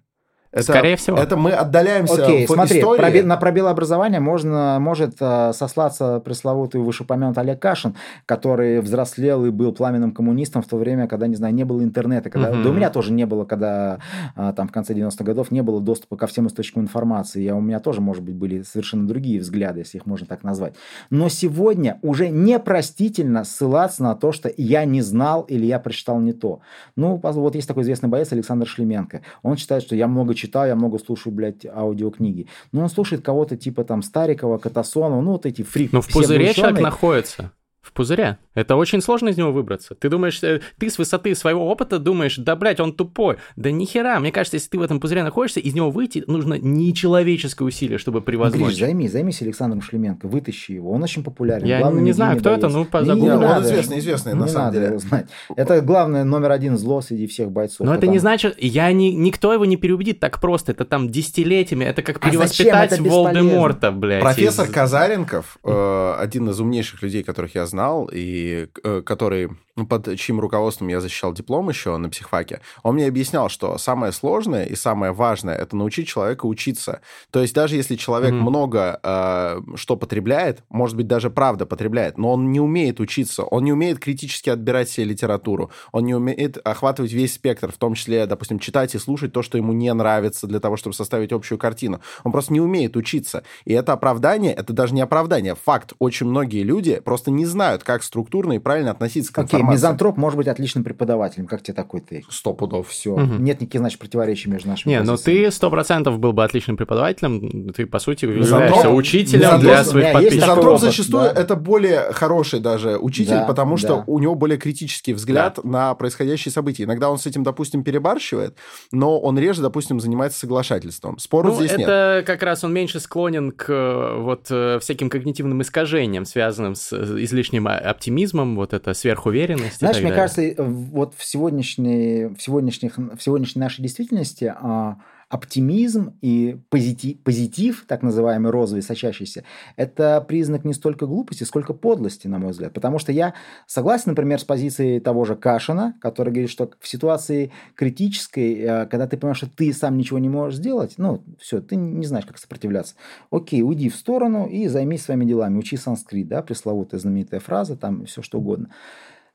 Это, Скорее всего. Это мы отдаляемся Окей, в смотри, истории. пробе- на пробел образования можно, может э, сослаться пресловутый вышеупомянутый Олег Кашин, который взрослел и был пламенным коммунистом в то время, когда, не знаю, не было интернета. Когда, Мгм. Да у меня тоже не было, когда э, там в конце 90-х годов не было доступа ко всем источникам информации. Я, у меня тоже, может быть, были совершенно другие взгляды, если их можно так назвать. Но сегодня уже непростительно ссылаться на то, что я не знал или я прочитал не то. Ну, вот есть такой известный боец Александр Шлеменко. Он считает, что я много читал, читаю, я много слушаю, блядь, аудиокниги. Но он слушает кого-то типа там Старикова, Катасонова, ну вот эти фрики. Ну в пузыре человек находится в пузыре. Это очень сложно из него выбраться. Ты думаешь, э, ты с высоты своего опыта думаешь, да, блядь, он тупой. Да нихера, мне кажется, если ты в этом пузыре находишься, из него выйти нужно нечеловеческое усилие, чтобы превозмочь. Гриш, займись, займись Александром Шлеменко, вытащи его, он очень популярен. Я Главный не знаю, кто боец. это, ну, по не, Он известный, известный, не на самом надо деле. Его знать. Это главное, номер один зло среди всех бойцов. Но это не значит, я не, никто его не переубедит так просто, это там десятилетиями, это как А перевоспитать? Это Волдеморта, блядь. Профессор из- Казаренков, э, один из умнейших людей, которых я знал, и э, который под чьим руководством я защищал диплом еще на психфаке, он мне объяснял, что самое сложное и самое важное это научить человека учиться. То есть даже если человек Мгм. много э, что потребляет, может быть даже правда потребляет, но он не умеет учиться, он не умеет критически отбирать себе литературу, он не умеет охватывать весь спектр, в том числе, допустим, читать и слушать то, что ему не нравится для того, чтобы составить общую картину. Он просто не умеет учиться. И это оправдание, это даже не оправдание, факт. Очень многие люди просто не знают, как структурно и правильно относиться к Окей, информации. мизантроп может быть отличным преподавателем. Как тебе такой ты? Сто пудов. Все. Мгм. Нет никаких, значит, противоречий между нашими Не, ну позициями. ты сто процентов был бы отличным преподавателем, ты, по сути, Мизантроп- являешься учителем мизантроп- для своих подписчиков. Мизантроп опыт, зачастую да. это более хороший даже учитель, Да, потому что да. у него более критический взгляд на происходящие события. Иногда он с этим, допустим, перебарщивает, но он реже, допустим, занимается соглашательством. Спора Ну, здесь нет. это как раз он меньше склонен к э, вот э, всяким когнитивным искажениям, связанным с э, излишним оптимизмом, вот это сверхуверенность. И Знаешь, так мне кажется, вот в сегодняшней, в сегодняшних, в сегодняшней нашей действительности а, оптимизм и позитив, позитив, так называемый розовый, сочащийся, это признак не столько глупости, сколько подлости, на мой взгляд. Потому что я согласен, например, с позицией того же Кашина, который говорит, что в ситуации критической, э, когда ты понимаешь, что ты сам ничего не можешь сделать, ну, все, ты не знаешь, как сопротивляться. Окей, уйди в сторону и займись своими делами. Учи санскрит, да, пресловутая знаменитая фраза, там все что угодно.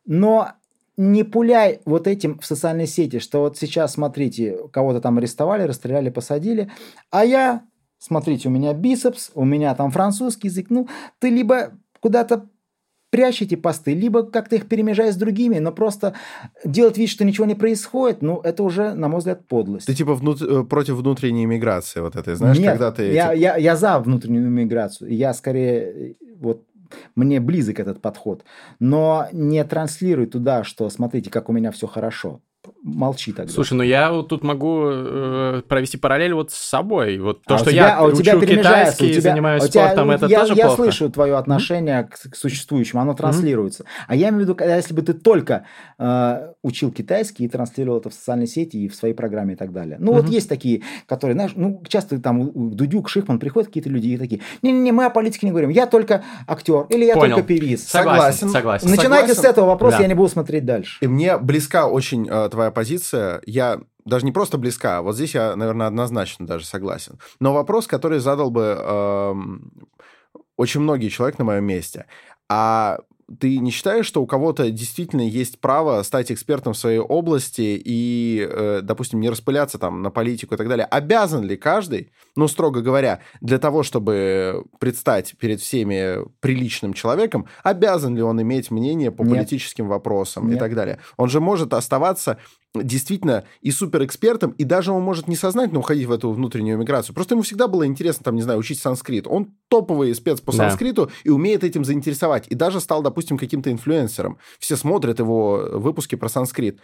Но не пуляй вот этим в социальной сети, что вот сейчас, смотрите, кого-то там арестовали, расстреляли, посадили, а я, смотрите, у меня бицепс, у меня там французский язык, ну, ты либо куда-то прячь эти посты, либо как-то их перемежай с другими, но просто делать вид, что ничего не происходит, ну, это уже, на мой взгляд, подлость. Ты типа внут- э, против внутренней миграции вот этой, знаешь, Нет, когда ты... я, я, я за внутреннюю миграцию. Я скорее, э, вот, мне близок этот подход. Но не транслируй туда, что смотрите, как у меня все хорошо. Молчи тогда. Слушай, ну я вот тут могу э, провести параллель вот с собой. Вот то, А что тебя- я а у тебя учу китайский, у тебя- занимаюсь у тебя- спортом, это я, тоже я плохо. слышу твое отношение к, к существующему, оно транслируется. А я имею в виду, когда- если бы ты только э, учил китайский и транслировал это в социальной сети и в своей программе и так далее. Ну, вот Мгм. есть такие, которые, знаешь, ну, часто там у- Дудюк, Шихман приходят какие-то люди и такие, не-не-не, мы о политике не говорим, я только актер или я Понял. только певиц. Согласен, Согласен. согласен. Начинайте Согласен? с этого вопроса, Да. я не буду смотреть дальше. И мне близка очень э, твоя позиция. Я даже не просто близка, а вот здесь я, наверное, однозначно даже согласен. Но вопрос, который задал бы эм, очень многие человек на моем месте. А ты не считаешь, что у кого-то действительно есть право стать экспертом в своей области и, э, допустим, не распыляться там на политику и так далее? Обязан ли каждый, ну, строго говоря, для того, чтобы предстать перед всеми приличным человеком, обязан ли он иметь мнение по Нет. политическим вопросам и Нет. так далее? Он же может оставаться действительно и суперэкспертом, и даже он может несознательно уходить в эту внутреннюю миграцию. Просто ему всегда было интересно, там, не знаю, учить санскрит. Он топовый спец по Да. санскриту и умеет этим заинтересовать. И даже стал, допустим, каким-то инфлюенсером. Все смотрят его выпуски про санскрит.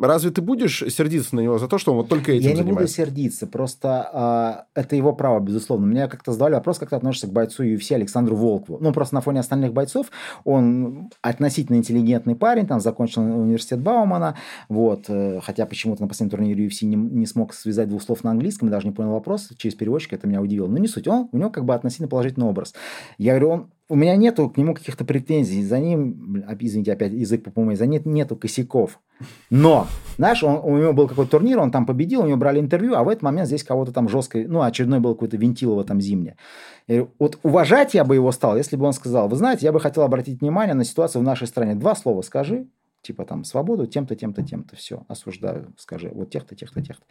Разве ты будешь сердиться на него за то, что он вот только этим Я не буду занимается? сердиться, просто а, это его право, безусловно. Меня как-то задавали вопрос, как ты относишься к бойцу UFC Александру Волкову. Ну, просто на фоне остальных бойцов он относительно интеллигентный парень, там закончил университет Баумана, вот, э, хотя почему-то на последнем турнире UFC не, не смог связать двух слов на английском, даже не понял вопрос через переводчика, это меня удивило. Но не суть, он, у него как бы относительно положительный образ. Я говорю, он, у меня нету к нему каких-то претензий, за ним, бля, извините, опять язык по за ним нету косяков. Но, знаешь, он, у него был какой-то турнир, он там победил, у него брали интервью, а в этот момент здесь кого-то там жестко, ну, очередной был какой-то Вентилова там зимняя. Говорю, вот уважать я бы его стал, если бы он сказал, вы знаете, я бы хотел обратить внимание на ситуацию в нашей стране. Два слова скажи, типа там свободу тем-то, тем-то, тем-то, все, осуждаю, скажи, вот тех-то, тех-то, тех-то.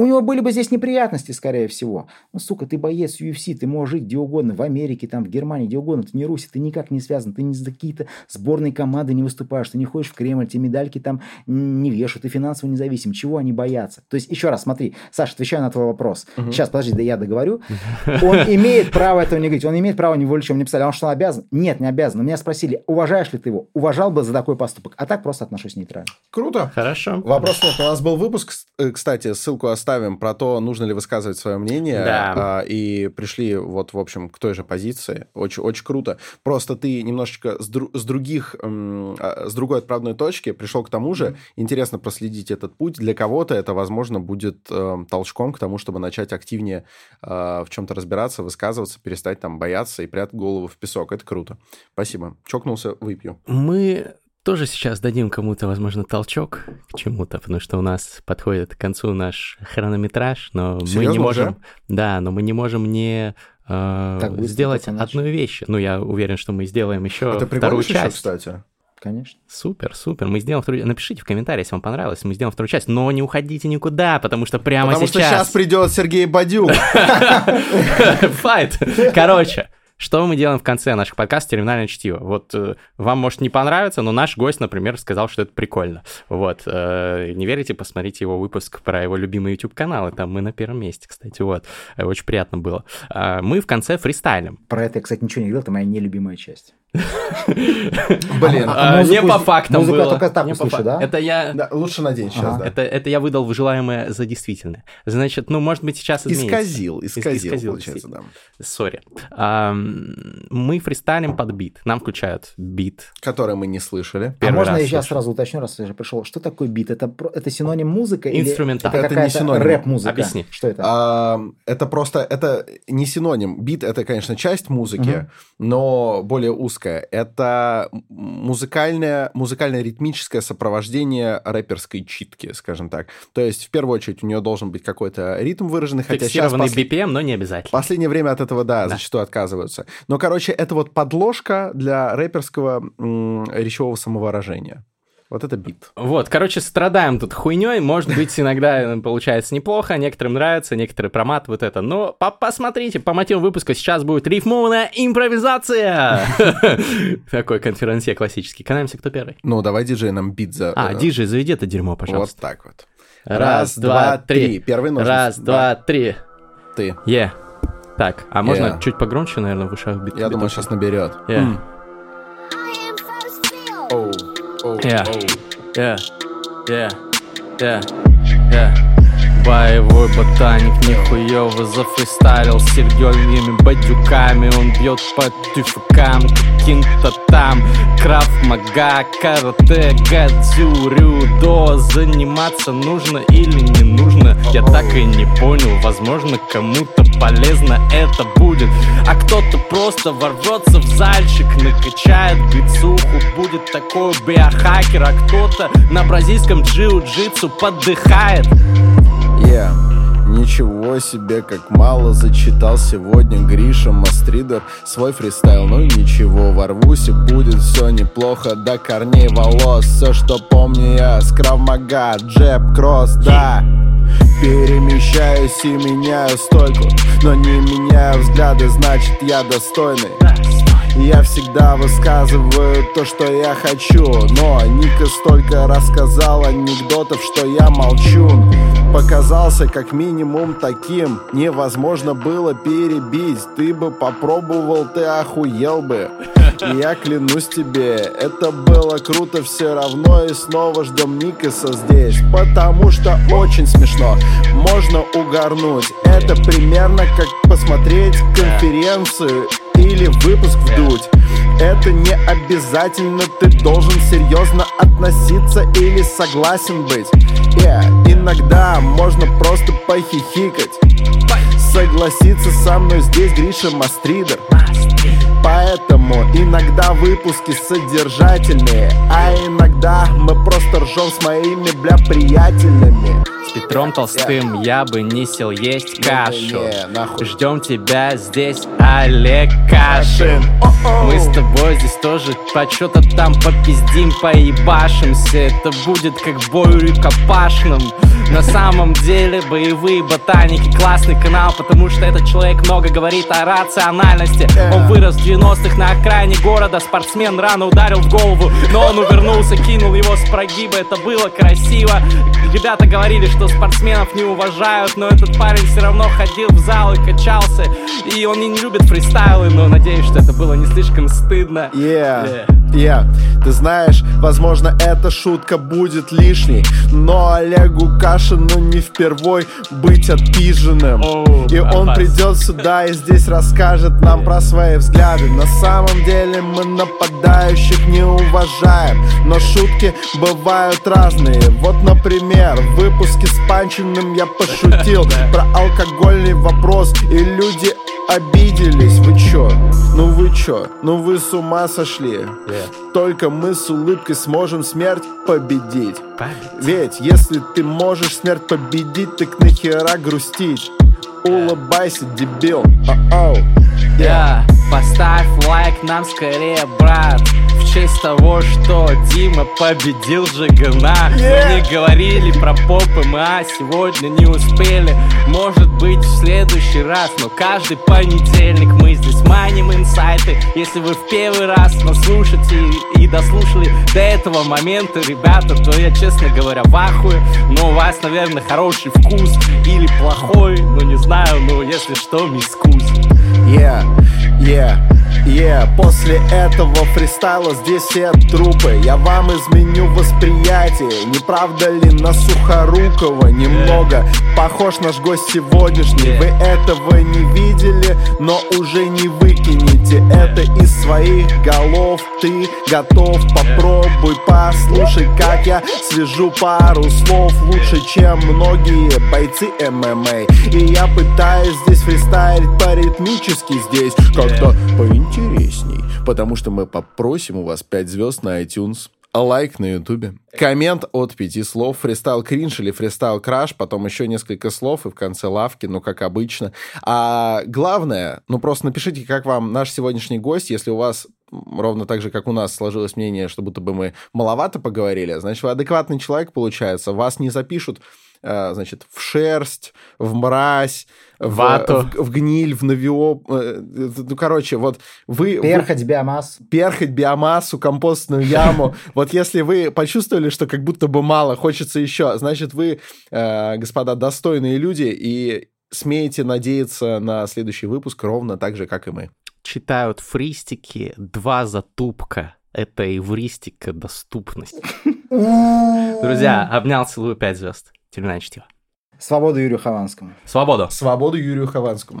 У него были бы здесь неприятности, скорее всего. Ну, сука, ты боец UFC, ты можешь жить где угодно, в Америке, там, в Германии, где угодно. Ты не Руси, ты никак не связан, ты ни за какие-то сборные команды не выступаешь, ты не ходишь в Кремль, тебе медальки там не вешают, ты финансово независим. Чего они боятся? То есть, еще раз, смотри, Саша, отвечаю на твой вопрос. Угу. Сейчас, подожди, да я договорю. [laughs] Он имеет право этого не говорить, он имеет право не волить, чем не писали. А он что, он обязан? Нет, не обязан. Меня спросили, уважаешь ли ты его? Уважал бы за такой поступок. А так просто отношусь нейтрально. Круто. Хорошо. Вопрос нет. У нас был выпуск, э, кстати, ссылку оставим про то, нужно ли высказывать свое мнение. Да. А, и пришли вот, в общем, к той же позиции. Очень, очень круто. Просто ты немножечко с, дру, с других, а, с другой отправной точки пришел к тому же. Интересно проследить этот путь. Для кого-то это, возможно, будет э, толчком к тому, чтобы начать активнее э, в чем-то разбираться, высказываться, перестать там бояться и прятать голову в песок. Это круто. Спасибо. Чокнулся, выпью. Мы тоже сейчас дадим кому-то, возможно, толчок к чему-то, потому что у нас подходит к концу наш хронометраж, но Серьезно, мы не можем, уже? да, но мы не можем не э, сделать одну вещь. Ну, я уверен, что мы сделаем еще Это вторую часть. Еще, кстати. Конечно. Супер, супер. Мы сделаем вторую... Напишите в комментариях, если вам понравилось. Мы сделаем вторую часть. Но не уходите никуда, потому что прямо потому сейчас... Потому что сейчас придет Сергей Бадюк. [laughs] Файт. Короче, что мы делаем в конце наших подкастов «Терминальное чтиво»? Вот э, вам может не понравиться, но наш гость, например, сказал, что это прикольно. Вот. Э, не верите, посмотрите его выпуск про его любимый YouTube-канал, и там мы на первом месте, кстати, вот. Э, очень приятно было. Э, мы в конце фристайлим. Про это я, кстати, ничего не говорил, это моя нелюбимая часть. [laughs] Блин, а, а не по фактам было. только так услышу, да? Это я... Лучше надень сейчас, да. Это я выдал желаемое за действительное. Значит, ну, может быть, сейчас Исказил, исказил, получается, да. Sorry. Мы фристайлим под бит. Нам включают бит. Который мы не слышали. А можно я сейчас сразу уточню, раз я уже пришел. Что такое бит? Это, это синоним музыка? Инструментал. Это, это не синоним. рэп-музыка? Объясни. Что это? Это просто, это не синоним. Бит — это, конечно, часть музыки, но более узкая рэперское. Это музыкальное, музыкально-ритмическое сопровождение рэперской читки, скажем так. То есть, в первую очередь, у нее должен быть какой-то ритм выраженный. Хотя сейчас пос... BPM, но не обязательно. Последнее время от этого, да, да, зачастую отказываются. Но, короче, это вот подложка для рэперского м- речевого самовыражения. Вот это бит. Вот, короче, страдаем тут хуйней. Может быть, иногда получается неплохо, некоторым нравится, некоторые проматывают это. Но по посмотрите, по мотиву выпуска сейчас будет рифмованная импровизация. [laughs] Такой конференция классический. Канаемся, кто первый? Ну, давай диджей нам бит за... А, диджей, заведи это дерьмо, пожалуйста. Вот так вот. Раз, два, три. Первый ножницы. Раз, два, три. Ты. Е. Так, а можно чуть погромче, наверное, в ушах бит? Я думаю, сейчас наберет. Yeah. Yeah. Yeah. Yeah. Yeah. Yeah. Боевой ботаник нихуево зафристайлил с сергельными бадюками Он бьет по тюфакам каким-то там Краф, мага, карате, гадзю, рюдо Заниматься нужно или не нужно Я так и не понял Возможно кому-то полезно это будет. А кто-то просто ворвется в зальчик Накачает бицуху. Будет такой биохакер А кто-то на бразильском джиу-джитсу подыхает Yeah. Ничего себе, как мало зачитал сегодня Гриша Мастридер свой фристайл. Ну ничего, ворвусь и будет все неплохо. До корней волос, все что помню я. Скравмага, джеб, кросс, да Перемещаюсь и меняю стойку Но не меняю взгляды, значит я достойный. Я всегда высказываю то, что я хочу Но Ника столько рассказал анекдотов, что я молчу Показался как минимум таким. Невозможно было перебить. Ты бы попробовал, ты охуел бы. И [laughs] я клянусь тебе, это было круто. Все равно И снова ждем Никаса здесь Потому что очень смешно. Можно угорнуть. Это примерно как посмотреть конференцию или выпуск вдуть. Это не обязательно, ты должен серьезно относиться или согласен быть yeah. Иногда можно просто похихикать Согласиться со мной здесь Гриша Мастридер Поэтому иногда выпуски содержательные А иногда мы просто ржем с моими, бля, приятелями. С Петром Толстым я бы не сел есть кашу. Ждем тебя здесь, Олег Кашин. Мы с тобой здесь тоже по что-то там попиздим, поебашимся. Это будет как бой рукопашным На самом деле боевые ботаники Классный канал, потому что этот человек много говорит о рациональности. Он вырос в 90-х на окраине города Спортсмен рано ударил в голову, но он увернулся Кинул его с прогиба, это было красиво. Ребята говорили, что спортсменов не уважают Но этот парень все равно ходил в зал и качался. И он не любит фристайлы, но надеюсь, что это было не слишком стыдно. Yeah. Yeah. Ты знаешь, возможно, эта шутка будет лишней, но Олегу Кашину не впервой быть отпиженным. И он придет сюда и здесь расскажет нам про свои взгляды. На самом деле мы нападающих не уважаем, но шутки бывают разные. Вот, например, в выпуске с Панчиным я пошутил [laughs] про алкогольный вопрос, и люди обиделись. Вы чё? Ну вы чё? Ну вы с ума сошли? Только мы с улыбкой сможем смерть победить. Ведь если ты можешь смерть победить, так нахера грустить? Улыбайся, дебил. О-оу. Да, поставь лайк нам скорее, брат В честь того, что Дима победил Жигана Yeah. Мы не говорили про поп МА, сегодня не успели Может быть в следующий раз, но каждый понедельник Мы здесь маним инсайты Если вы в первый раз нас слушаете и, и дослушали до этого момента, ребята То я, честно говоря, в ахуе Но у вас, наверное, хороший вкус или плохой Ну не знаю, но если что, мискус Yeah, yeah, yeah После этого фристайла здесь все трупы. Я вам изменю восприятие. Не правда ли на Сухорукова немного? Похож наш гость сегодняшний. Вы этого не видели, но уже не выкинете. Это из своих голов. Ты готов, попробуй Послушай, как я свяжу пару слов. Лучше, чем многие бойцы ММА. И я пытаюсь здесь фристайлить по-ритмически здесь. Как-то поинтересней Потому что мы попросим у вас 5 звезд на iTunes а лайк на ютубе. Коммент от пяти слов. Фристайл кринж или фристайл краш. Потом еще несколько слов и в конце лавки, ну, как обычно. А главное, ну, просто напишите, как вам наш сегодняшний гость. Если у вас ровно так же, как у нас сложилось мнение, что будто бы мы маловато поговорили, значит, вы адекватный человек, получается. Вас не запишут э, значит, в шерсть, в мразь, в, Вату. в, в гниль, в навио... э, Ну, короче, вот вы... вы- Перхоть, биомассу. перхоть, биомассу, компостную яму. [laughs] Вот если вы почувствовали, что как будто бы мало, хочется еще, значит, вы, э, господа, достойные люди и смеете надеяться на следующий выпуск ровно так же, как и мы. читают фристики, два затупка. Это эвристика доступность. [laughs] Друзья, обнял, целую, пять звезд. Терминальное чтиво. Свободу Юрию Хованскому. Свободу! Свободу Юрию Хованскому.